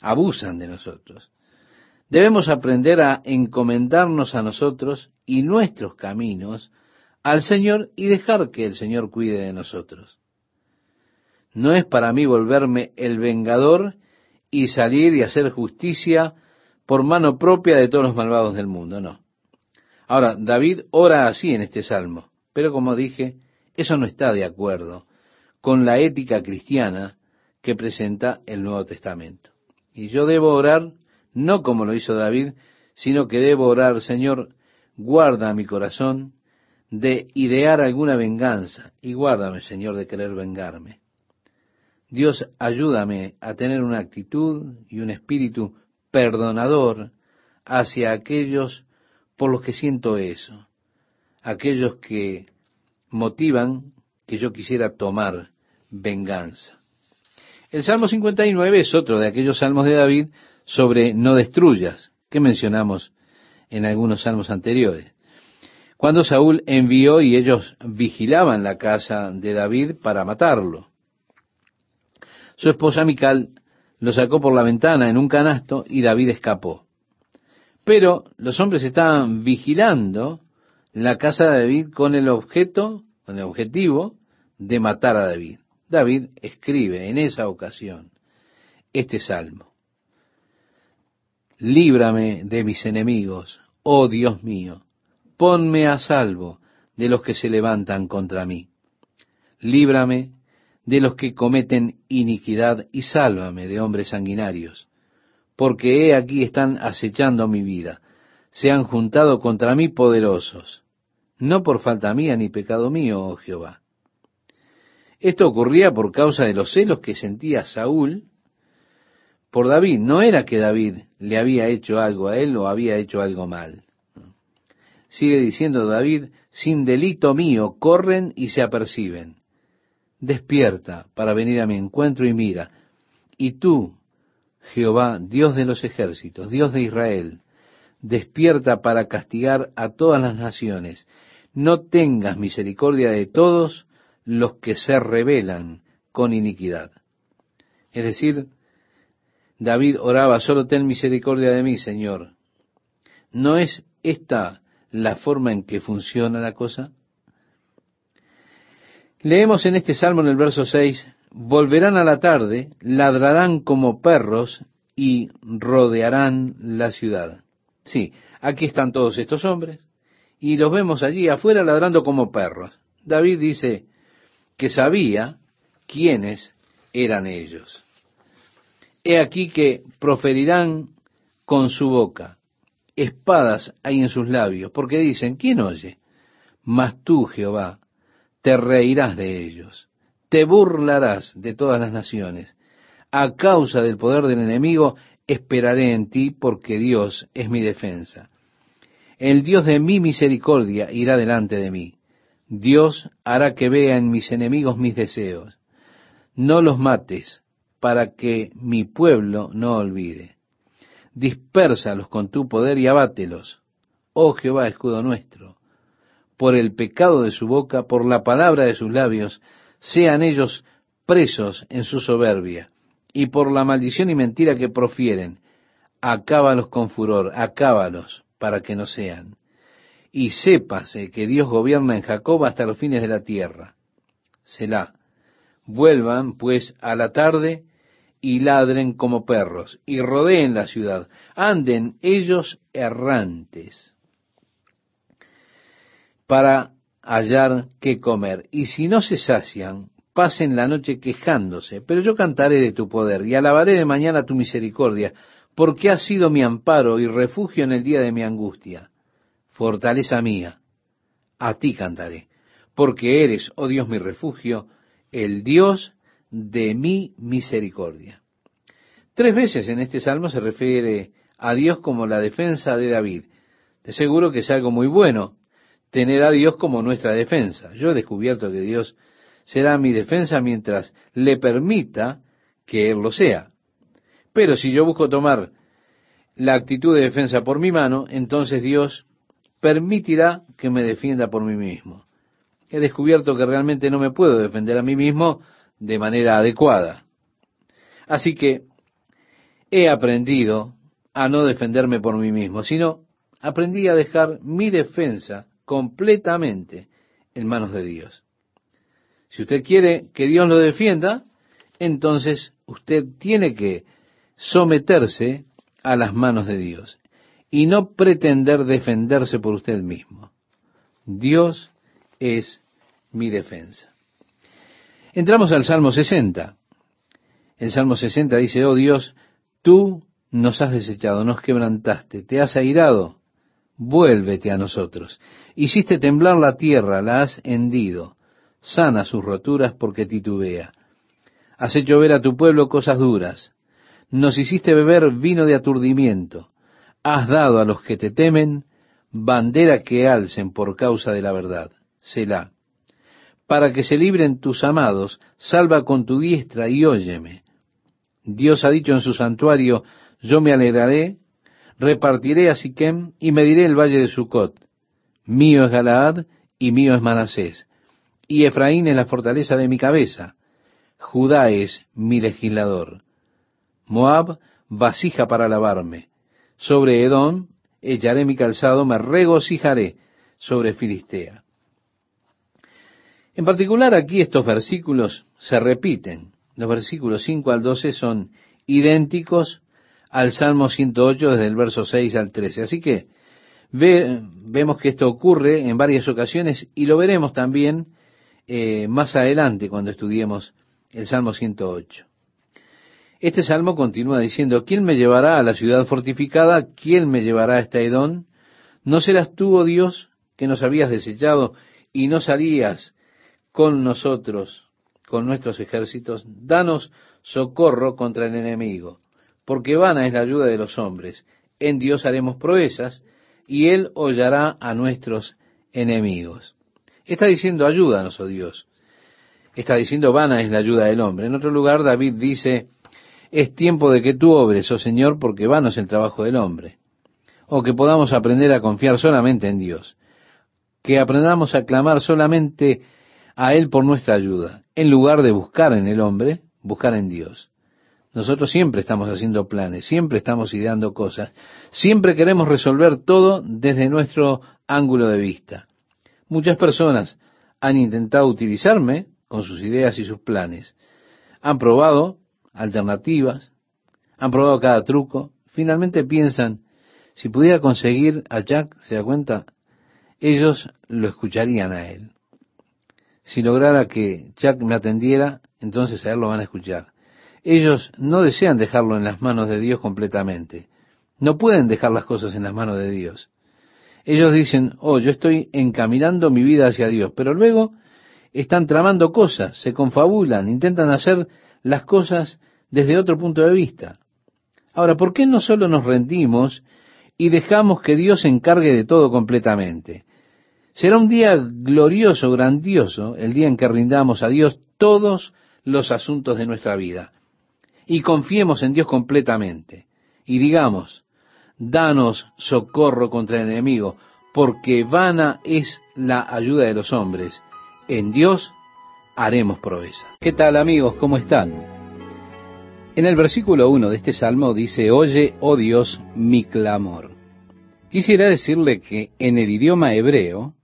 abusan de nosotros. Debemos aprender a encomendarnos a nosotros y nuestros caminos al Señor y dejar que el Señor cuide de nosotros. No es para mí volverme el vengador y salir y hacer justicia por mano propia de todos los malvados del mundo, no. Ahora, David ora así en este salmo, pero como dije, eso no está de acuerdo con la ética cristiana que presenta el Nuevo Testamento. Y yo debo orar no como lo hizo David, sino que debo orar, Señor, guarda mi corazón de idear alguna venganza y guárdame, Señor, de querer vengarme. Dios, ayúdame a tener una actitud y un espíritu perdonador hacia aquellos por los que siento eso, aquellos que motivan que yo quisiera tomar venganza. El Salmo 59 es otro de aquellos salmos de David sobre no destruyas, que mencionamos en algunos salmos anteriores. Cuando Saúl envió y ellos vigilaban la casa de David para matarlo. Su esposa Mical lo sacó por la ventana en un canasto y David escapó. Pero los hombres estaban vigilando la casa de David con el objeto, con el objetivo de matar a David. David escribe en esa ocasión este salmo. Líbrame de mis enemigos, oh Dios mío, ponme a salvo de los que se levantan contra mí. Líbrame de los que cometen iniquidad y sálvame de hombres sanguinarios, porque he aquí están acechando mi vida, se han juntado contra mí poderosos, no por falta mía ni pecado mío, oh Jehová. Esto ocurría por causa de los celos que sentía Saúl por David. No era que David le había hecho algo a él o había hecho algo mal. Sigue diciendo David, sin delito mío corren y se aperciben despierta para venir a mi encuentro y mira. Y tú, Jehová, Dios de los ejércitos, Dios de Israel, despierta para castigar a todas las naciones. No tengas misericordia de todos los que se rebelan con iniquidad. Es decir, David oraba, solo ten misericordia de mí, Señor. ¿No es esta la forma en que funciona la cosa? Leemos en este salmo en el verso 6, volverán a la tarde, ladrarán como perros y rodearán la ciudad. Sí, aquí están todos estos hombres y los vemos allí afuera ladrando como perros. David dice que sabía quiénes eran ellos. He aquí que proferirán con su boca, espadas hay en sus labios, porque dicen, ¿quién oye? Mas tú, Jehová, te reirás de ellos, te burlarás de todas las naciones. A causa del poder del enemigo, esperaré en ti, porque Dios es mi defensa. El Dios de mi misericordia irá delante de mí. Dios hará que vea en mis enemigos mis deseos. No los mates, para que mi pueblo no olvide. Dispérsalos con tu poder y abátelos. Oh Jehová, escudo nuestro por el pecado de su boca, por la palabra de sus labios, sean ellos presos en su soberbia, y por la maldición y mentira que profieren, acábalos con furor, acábalos para que no sean. Y sépase que Dios gobierna en Jacob hasta los fines de la tierra. Selah. Vuelvan, pues, a la tarde y ladren como perros, y rodeen la ciudad, anden ellos errantes para hallar qué comer. Y si no se sacian, pasen la noche quejándose. Pero yo cantaré de tu poder y alabaré de mañana tu misericordia, porque has sido mi amparo y refugio en el día de mi angustia. Fortaleza mía, a ti cantaré, porque eres, oh Dios, mi refugio, el Dios de mi misericordia. Tres veces en este salmo se refiere a Dios como la defensa de David. De seguro que es algo muy bueno tener a Dios como nuestra defensa. Yo he descubierto que Dios será mi defensa mientras le permita que Él lo sea. Pero si yo busco tomar la actitud de defensa por mi mano, entonces Dios permitirá que me defienda por mí mismo. He descubierto que realmente no me puedo defender a mí mismo de manera adecuada. Así que he aprendido a no defenderme por mí mismo, sino aprendí a dejar mi defensa completamente en manos de Dios. Si usted quiere que Dios lo defienda, entonces usted tiene que someterse a las manos de Dios y no pretender defenderse por usted mismo. Dios es mi defensa. Entramos al Salmo 60. El Salmo 60 dice, oh Dios, tú nos has desechado, nos quebrantaste, te has airado, vuélvete a nosotros. Hiciste temblar la tierra, la has hendido, sana sus roturas porque titubea. Has hecho ver a tu pueblo cosas duras, nos hiciste beber vino de aturdimiento, has dado a los que te temen bandera que alcen por causa de la verdad. Selah. Para que se libren tus amados, salva con tu diestra y óyeme. Dios ha dicho en su santuario, yo me alegraré, repartiré a Siquem y mediré el valle de Sucot. Mío es Galaad y mío es Manasés. Y Efraín es la fortaleza de mi cabeza. Judá es mi legislador. Moab, vasija para lavarme. Sobre Edom echaré mi calzado, me regocijaré sobre Filistea. En particular aquí estos versículos se repiten. Los versículos 5 al 12 son idénticos al Salmo 108 desde el verso 6 al 13. Así que vemos que esto ocurre en varias ocasiones y lo veremos también eh, más adelante cuando estudiemos el Salmo 108. Este salmo continúa diciendo, ¿quién me llevará a la ciudad fortificada? ¿Quién me llevará a esta Edón? ¿No serás tú, oh Dios, que nos habías desechado y no salías con nosotros, con nuestros ejércitos? Danos socorro contra el enemigo, porque vana es la ayuda de los hombres. En Dios haremos proezas y Él hollará a nuestros enemigos. Está diciendo, ayúdanos, oh Dios. Está diciendo, vana es la ayuda del hombre. En otro lugar, David dice, es tiempo de que tú obres, oh Señor, porque vano es el trabajo del hombre. O que podamos aprender a confiar solamente en Dios. Que aprendamos a clamar solamente a Él por nuestra ayuda, en lugar de buscar en el hombre, buscar en Dios. Nosotros siempre estamos haciendo planes, siempre estamos ideando cosas, siempre queremos resolver todo desde nuestro ángulo de vista. Muchas personas han intentado utilizarme con sus ideas y sus planes. Han probado alternativas, han probado cada truco, finalmente piensan, si pudiera conseguir a Jack, se da cuenta, ellos lo escucharían a él. Si lograra que Jack me atendiera, entonces a él lo van a escuchar. Ellos no desean dejarlo en las manos de Dios completamente. No pueden dejar las cosas en las manos de Dios. Ellos dicen, oh, yo estoy encaminando mi vida hacia Dios, pero luego están tramando cosas, se confabulan, intentan hacer las cosas desde otro punto de vista. Ahora, ¿por qué no solo nos rendimos y dejamos que Dios se encargue de todo completamente? Será un día glorioso, grandioso, el día en que rindamos a Dios todos los asuntos de nuestra vida y confiemos en Dios completamente y digamos, danos socorro contra el enemigo, porque vana es la ayuda de los hombres. En Dios haremos proeza. ¿Qué tal amigos? ¿Cómo están? En el versículo 1 de este salmo dice, Oye, oh Dios, mi clamor. Quisiera decirle que en el idioma hebreo,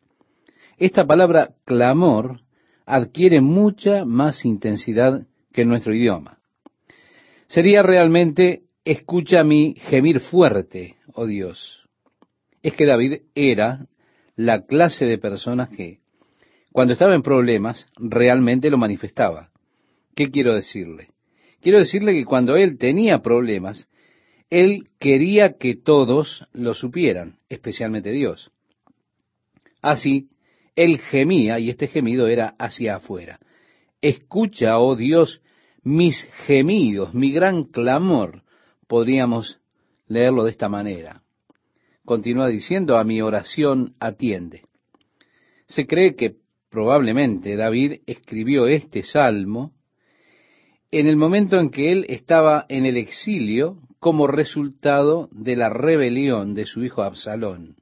esta palabra clamor adquiere mucha más intensidad que en nuestro idioma. Sería realmente, escucha mi gemir fuerte, oh Dios. Es que David era la clase de personas que cuando estaba en problemas, realmente lo manifestaba. ¿Qué quiero decirle? Quiero decirle que cuando él tenía problemas, él quería que todos lo supieran, especialmente Dios. Así, él gemía, y este gemido era hacia afuera. Escucha, oh Dios, mis gemidos, mi gran clamor. Podríamos leerlo de esta manera. Continúa diciendo, a mi oración atiende. Se cree que probablemente David escribió este salmo en el momento en que él estaba en el exilio como resultado de la rebelión de su hijo Absalón.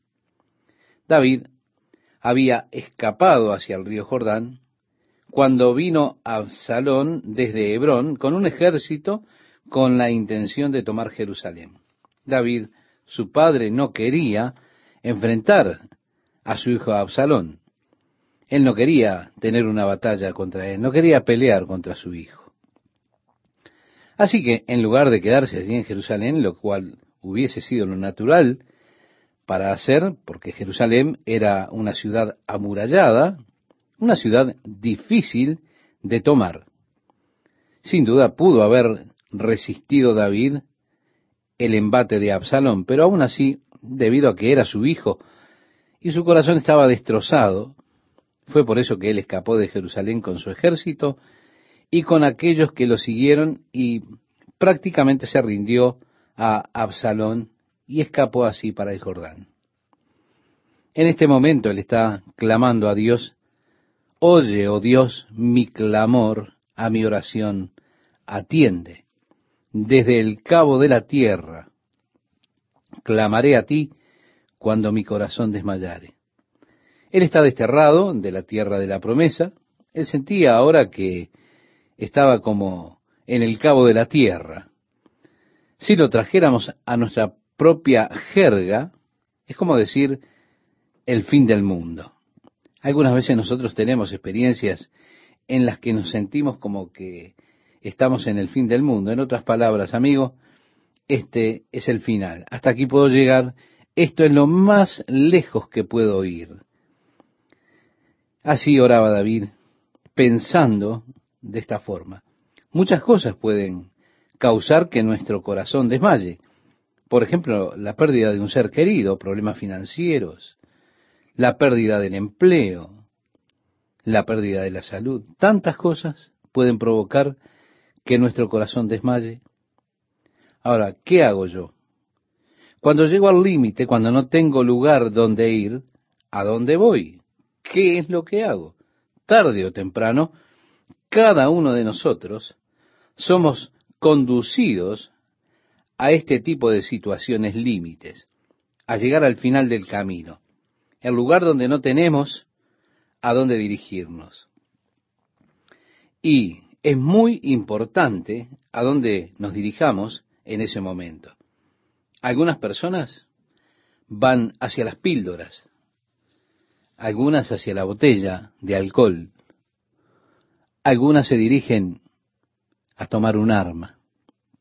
David había escapado hacia el río Jordán cuando vino Absalón desde Hebrón con un ejército con la intención de tomar Jerusalén. David, su padre, no quería enfrentar a su hijo Absalón. Él no quería tener una batalla contra él, no quería pelear contra su hijo. Así que, en lugar de quedarse allí en Jerusalén, lo cual hubiese sido lo natural para hacer, porque Jerusalén era una ciudad amurallada, una ciudad difícil de tomar. Sin duda pudo haber resistido David el embate de Absalón, pero aún así, debido a que era su hijo y su corazón estaba destrozado, fue por eso que él escapó de Jerusalén con su ejército y con aquellos que lo siguieron y prácticamente se rindió a Absalón y escapó así para el Jordán. En este momento él está clamando a Dios, oye, oh Dios, mi clamor, a mi oración, atiende. Desde el cabo de la tierra clamaré a ti cuando mi corazón desmayare. Él está desterrado de la tierra de la promesa. Él sentía ahora que estaba como en el cabo de la tierra. Si lo trajéramos a nuestra propia jerga, es como decir el fin del mundo. Algunas veces nosotros tenemos experiencias en las que nos sentimos como que estamos en el fin del mundo. En otras palabras, amigo, este es el final. Hasta aquí puedo llegar. Esto es lo más lejos que puedo ir. Así oraba David, pensando de esta forma. Muchas cosas pueden causar que nuestro corazón desmaye. Por ejemplo, la pérdida de un ser querido, problemas financieros, la pérdida del empleo, la pérdida de la salud. Tantas cosas pueden provocar que nuestro corazón desmaye. Ahora, ¿qué hago yo? Cuando llego al límite, cuando no tengo lugar donde ir, ¿a dónde voy? ¿Qué es lo que hago? Tarde o temprano, cada uno de nosotros somos conducidos a este tipo de situaciones límites, a llegar al final del camino, el lugar donde no tenemos a dónde dirigirnos. Y es muy importante a dónde nos dirijamos en ese momento. Algunas personas van hacia las píldoras, algunas hacia la botella de alcohol, algunas se dirigen a tomar un arma,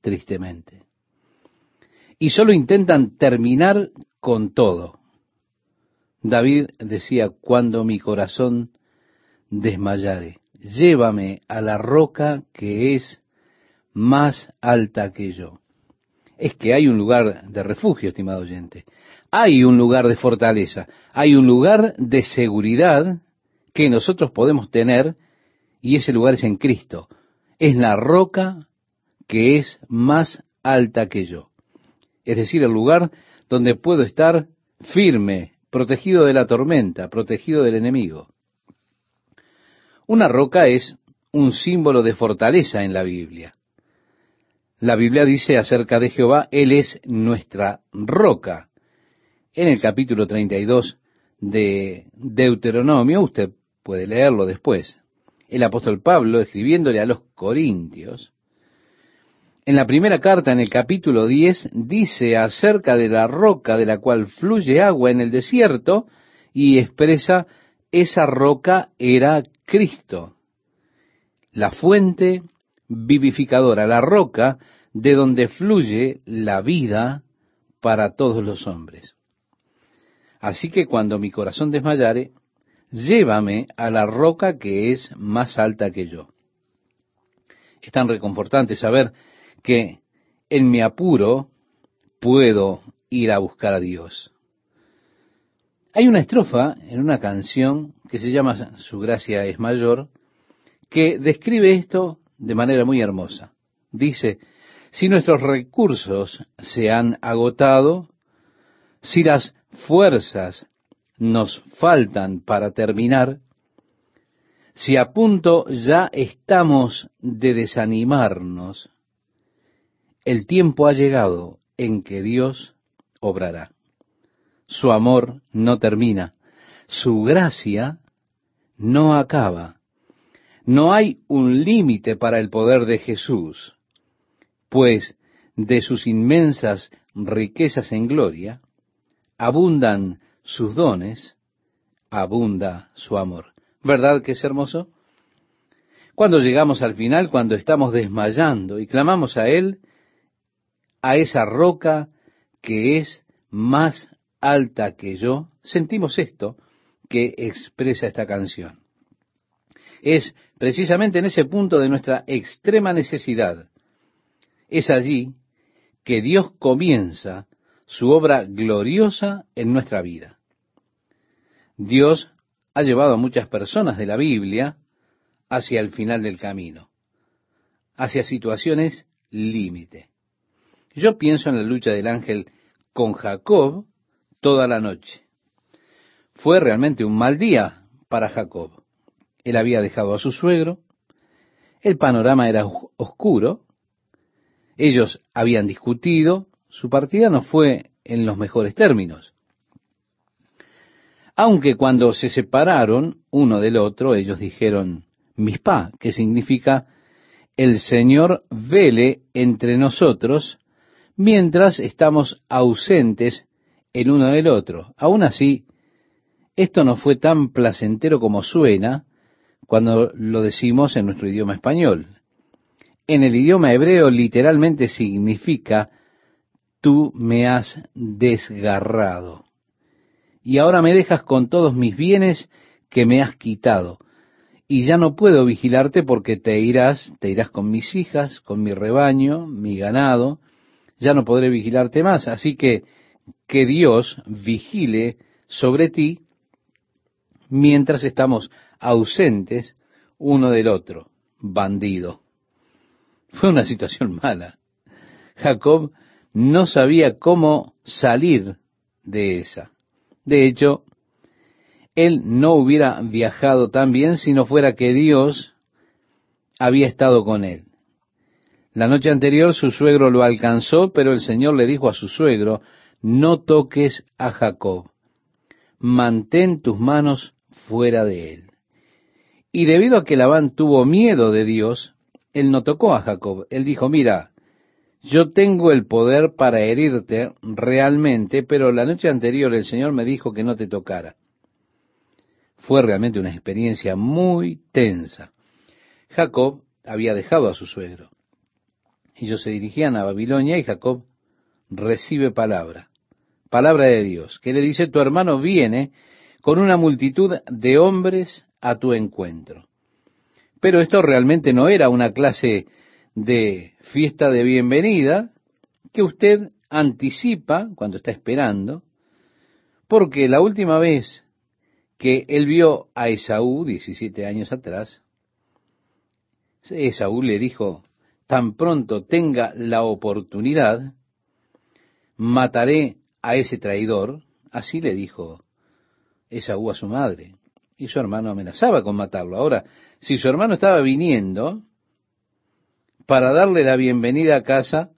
tristemente. Y solo intentan terminar con todo. David decía, cuando mi corazón desmayare, llévame a la roca que es más alta que yo. Es que hay un lugar de refugio, estimado oyente. Hay un lugar de fortaleza. Hay un lugar de seguridad que nosotros podemos tener y ese lugar es en Cristo. Es la roca que es más alta que yo. Es decir, el lugar donde puedo estar firme, protegido de la tormenta, protegido del enemigo. Una roca es un símbolo de fortaleza en la Biblia. La Biblia dice acerca de Jehová, Él es nuestra roca. En el capítulo 32 de Deuteronomio, usted puede leerlo después, el apóstol Pablo, escribiéndole a los Corintios, en la primera carta, en el capítulo 10, dice acerca de la roca de la cual fluye agua en el desierto y expresa esa roca era Cristo, la fuente vivificadora, la roca de donde fluye la vida para todos los hombres. Así que cuando mi corazón desmayare, llévame a la roca que es más alta que yo. Es tan reconfortante saber que en mi apuro puedo ir a buscar a Dios. Hay una estrofa en una canción que se llama Su gracia es mayor, que describe esto de manera muy hermosa. Dice, si nuestros recursos se han agotado, si las fuerzas nos faltan para terminar, si a punto ya estamos de desanimarnos, el tiempo ha llegado en que Dios obrará su amor no termina, su gracia no acaba. No hay un límite para el poder de Jesús. pues de sus inmensas riquezas en gloria, abundan sus dones, abunda su amor. ¿Verdad que es hermoso? Cuando llegamos al final, cuando estamos desmayando y clamamos a Él, a esa roca que es más alta que yo, sentimos esto que expresa esta canción. Es precisamente en ese punto de nuestra extrema necesidad. Es allí que Dios comienza su obra gloriosa en nuestra vida. Dios ha llevado a muchas personas de la Biblia hacia el final del camino, hacia situaciones límite. Yo pienso en la lucha del ángel con Jacob toda la noche. Fue realmente un mal día para Jacob. Él había dejado a su suegro, el panorama era oscuro, ellos habían discutido, su partida no fue en los mejores términos. Aunque cuando se separaron uno del otro, ellos dijeron mispa, que significa el Señor vele entre nosotros mientras estamos ausentes el uno del otro. Aún así, esto no fue tan placentero como suena cuando lo decimos en nuestro idioma español. En el idioma hebreo literalmente significa tú me has desgarrado. Y ahora me dejas con todos mis bienes que me has quitado. Y ya no puedo vigilarte porque te irás, te irás con mis hijas, con mi rebaño, mi ganado. Ya no podré vigilarte más. Así que que Dios vigile sobre ti mientras estamos ausentes uno del otro. Bandido. Fue una situación mala. Jacob no sabía cómo salir de esa. De hecho, él no hubiera viajado tan bien si no fuera que Dios había estado con él. La noche anterior su suegro lo alcanzó, pero el Señor le dijo a su suegro, no toques a Jacob, mantén tus manos fuera de él. Y debido a que Labán tuvo miedo de Dios, él no tocó a Jacob. Él dijo, mira, yo tengo el poder para herirte realmente, pero la noche anterior el Señor me dijo que no te tocara. Fue realmente una experiencia muy tensa. Jacob había dejado a su suegro. Ellos se dirigían a Babilonia y Jacob recibe palabra, palabra de Dios, que le dice, tu hermano viene con una multitud de hombres a tu encuentro. Pero esto realmente no era una clase de fiesta de bienvenida que usted anticipa cuando está esperando, porque la última vez que él vio a Esaú, 17 años atrás, Esaú le dijo, tan pronto tenga la oportunidad, mataré a ese traidor, así le dijo Esaú a su madre y su hermano amenazaba con matarlo. Ahora, si su hermano estaba viniendo para darle la bienvenida a casa,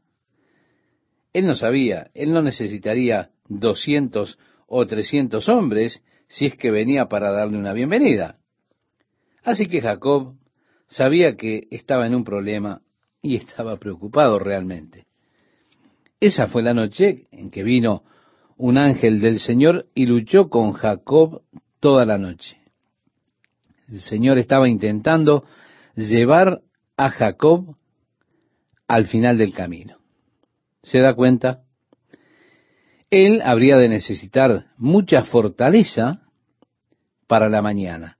él no sabía, él no necesitaría doscientos o trescientos hombres si es que venía para darle una bienvenida. Así que Jacob sabía que estaba en un problema y estaba preocupado realmente. Esa fue la noche en que vino un ángel del Señor y luchó con Jacob toda la noche. El Señor estaba intentando llevar a Jacob al final del camino. ¿Se da cuenta? Él habría de necesitar mucha fortaleza para la mañana.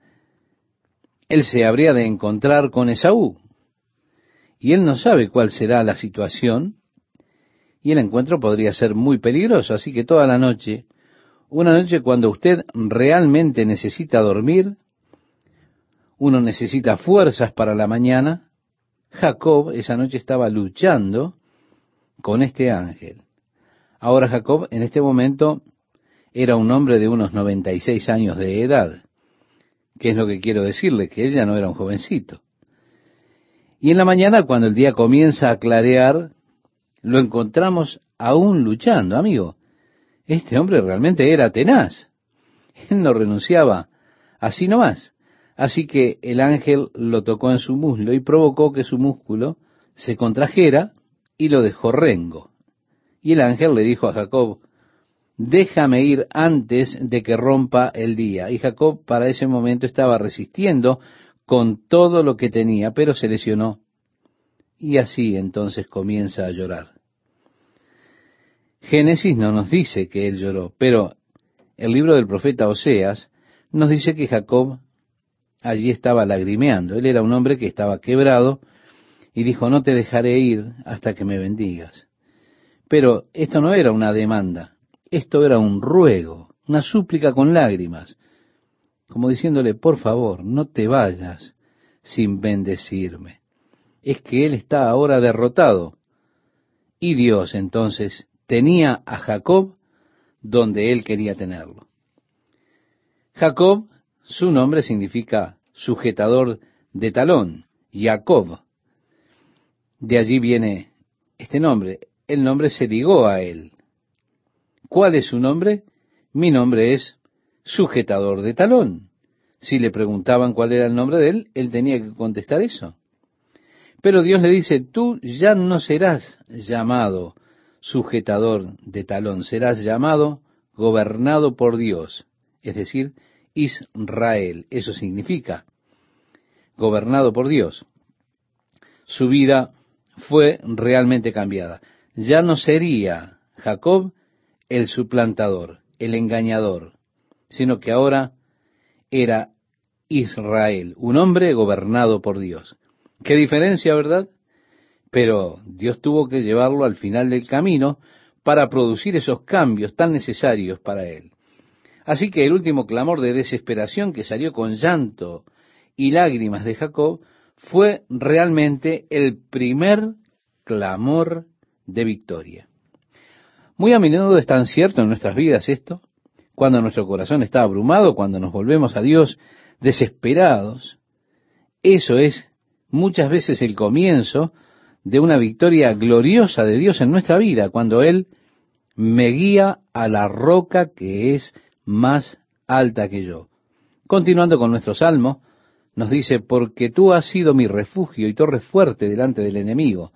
Él se habría de encontrar con Esaú. Y él no sabe cuál será la situación. Y el encuentro podría ser muy peligroso. Así que toda la noche, una noche cuando usted realmente necesita dormir, uno necesita fuerzas para la mañana. Jacob esa noche estaba luchando con este ángel. Ahora Jacob en este momento era un hombre de unos 96 años de edad. ¿Qué es lo que quiero decirle? Que él ya no era un jovencito. Y en la mañana, cuando el día comienza a clarear, lo encontramos aún luchando, amigo. Este hombre realmente era tenaz. Él no renunciaba así nomás. Así que el ángel lo tocó en su muslo y provocó que su músculo se contrajera y lo dejó rengo. Y el ángel le dijo a Jacob, déjame ir antes de que rompa el día. Y Jacob para ese momento estaba resistiendo con todo lo que tenía, pero se lesionó. Y así entonces comienza a llorar. Génesis no nos dice que él lloró, pero el libro del profeta Oseas nos dice que Jacob allí estaba lagrimeando. Él era un hombre que estaba quebrado y dijo, no te dejaré ir hasta que me bendigas. Pero esto no era una demanda, esto era un ruego, una súplica con lágrimas, como diciéndole, por favor, no te vayas sin bendecirme. Es que él está ahora derrotado. Y Dios entonces tenía a Jacob donde él quería tenerlo. Jacob, su nombre significa sujetador de talón, Jacob. De allí viene este nombre. El nombre se ligó a él. ¿Cuál es su nombre? Mi nombre es sujetador de talón. Si le preguntaban cuál era el nombre de él, él tenía que contestar eso. Pero Dios le dice, tú ya no serás llamado sujetador de talón, serás llamado gobernado por Dios, es decir, Israel. Eso significa gobernado por Dios. Su vida fue realmente cambiada. Ya no sería Jacob el suplantador, el engañador, sino que ahora era Israel, un hombre gobernado por Dios. Qué diferencia, ¿verdad? Pero Dios tuvo que llevarlo al final del camino para producir esos cambios tan necesarios para él. Así que el último clamor de desesperación que salió con llanto y lágrimas de Jacob fue realmente el primer clamor de victoria. Muy a menudo es tan cierto en nuestras vidas esto, cuando nuestro corazón está abrumado, cuando nos volvemos a Dios desesperados, eso es muchas veces el comienzo de una victoria gloriosa de Dios en nuestra vida, cuando Él me guía a la roca que es más alta que yo. Continuando con nuestro salmo, nos dice, porque tú has sido mi refugio y torre fuerte delante del enemigo.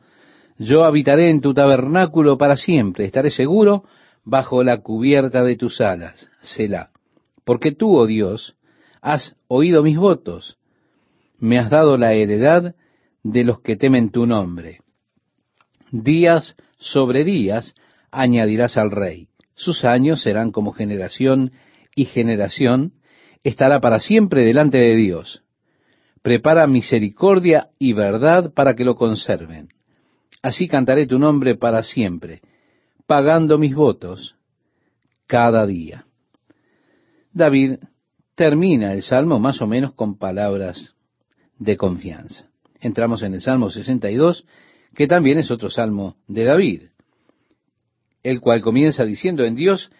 Yo habitaré en tu tabernáculo para siempre, estaré seguro bajo la cubierta de tus alas, Selah. Porque tú, oh Dios, has oído mis votos, me has dado la heredad de los que temen tu nombre. Días sobre días añadirás al rey. Sus años serán como generación y generación, estará para siempre delante de Dios. Prepara misericordia y verdad para que lo conserven. Así cantaré tu nombre para siempre, pagando mis votos cada día. David termina el salmo más o menos con palabras de confianza. Entramos en el Salmo 62, que también es otro salmo de David, el cual comienza diciendo, en Dios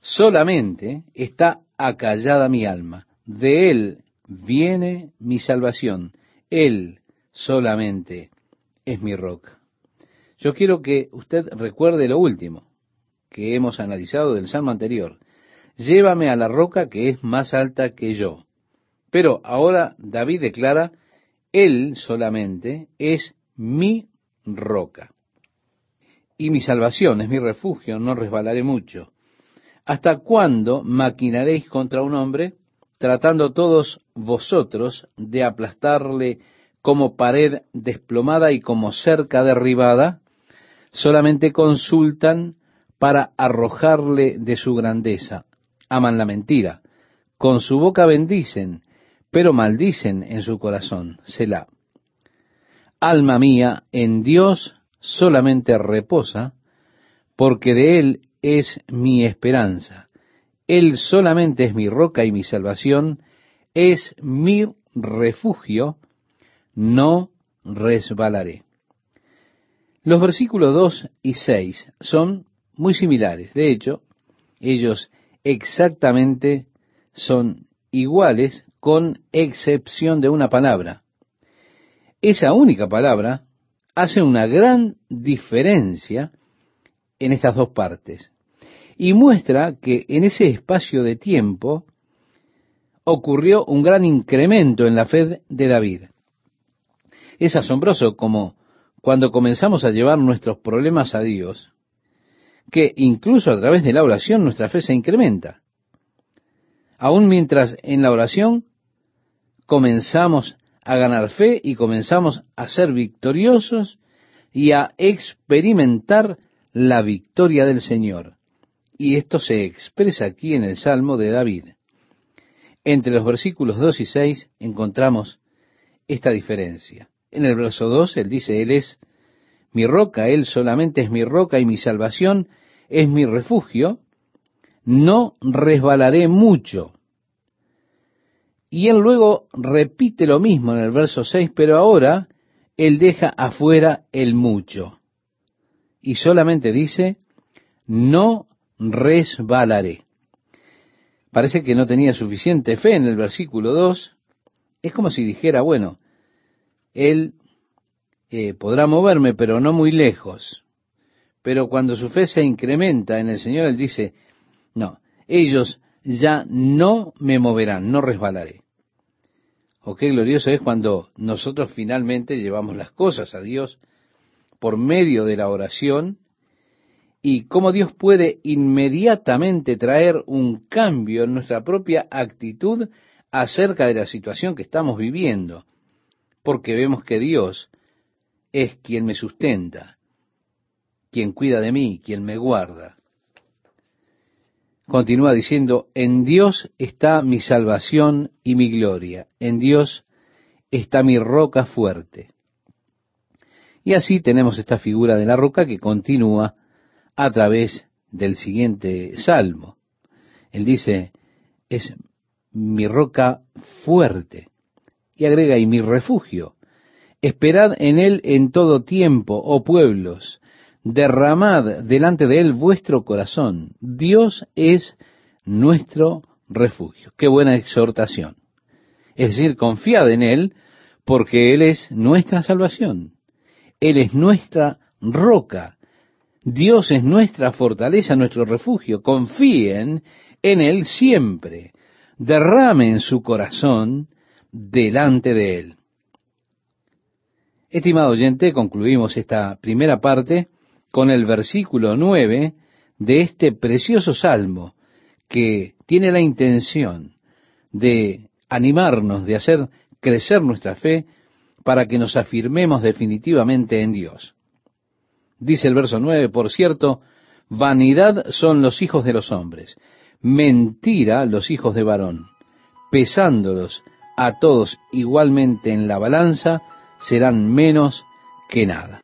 solamente está acallada mi alma, de Él viene mi salvación, Él solamente es mi roca. Yo quiero que usted recuerde lo último que hemos analizado del salmo anterior. Llévame a la roca que es más alta que yo. Pero ahora David declara, Él solamente es mi roca. Y mi salvación es mi refugio, no resbalaré mucho. ¿Hasta cuándo maquinaréis contra un hombre, tratando todos vosotros de aplastarle como pared desplomada y como cerca derribada? Solamente consultan para arrojarle de su grandeza. Aman la mentira. Con su boca bendicen, pero maldicen en su corazón. Selah. Alma mía, en Dios solamente reposa, porque de Él es mi esperanza. Él solamente es mi roca y mi salvación, es mi refugio, no resbalaré. Los versículos 2 y 6 son muy similares. De hecho, ellos exactamente son iguales con excepción de una palabra. Esa única palabra hace una gran diferencia en estas dos partes y muestra que en ese espacio de tiempo ocurrió un gran incremento en la fe de David. Es asombroso como cuando comenzamos a llevar nuestros problemas a Dios, que incluso a través de la oración nuestra fe se incrementa. Aún mientras en la oración comenzamos a ganar fe y comenzamos a ser victoriosos y a experimentar la victoria del Señor. Y esto se expresa aquí en el Salmo de David. Entre los versículos 2 y 6 encontramos esta diferencia. En el verso 2 él dice, Él es mi roca, Él solamente es mi roca y mi salvación es mi refugio, no resbalaré mucho. Y él luego repite lo mismo en el verso 6, pero ahora él deja afuera el mucho. Y solamente dice, no resbalaré. Parece que no tenía suficiente fe en el versículo 2. Es como si dijera, bueno, él eh, podrá moverme, pero no muy lejos. Pero cuando su fe se incrementa en el Señor, él dice, no, ellos ya no me moverán, no resbalaré. O qué glorioso es cuando nosotros finalmente llevamos las cosas a Dios por medio de la oración y cómo Dios puede inmediatamente traer un cambio en nuestra propia actitud acerca de la situación que estamos viviendo, porque vemos que Dios es quien me sustenta, quien cuida de mí, quien me guarda. Continúa diciendo, en Dios está mi salvación y mi gloria, en Dios está mi roca fuerte. Y así tenemos esta figura de la roca que continúa a través del siguiente salmo. Él dice, es mi roca fuerte. Y agrega, y mi refugio. Esperad en él en todo tiempo, oh pueblos, derramad delante de él vuestro corazón. Dios es nuestro refugio. Qué buena exhortación. Es decir, confiad en él porque él es nuestra salvación. Él es nuestra roca. Dios es nuestra fortaleza, nuestro refugio. Confíen en él siempre. Derramen su corazón delante de él. Estimado oyente, concluimos esta primera parte con el versículo 9 de este precioso salmo que tiene la intención de animarnos, de hacer crecer nuestra fe para que nos afirmemos definitivamente en Dios. Dice el verso 9, por cierto, vanidad son los hijos de los hombres, mentira los hijos de varón, pesándolos a todos igualmente en la balanza, serán menos que nada.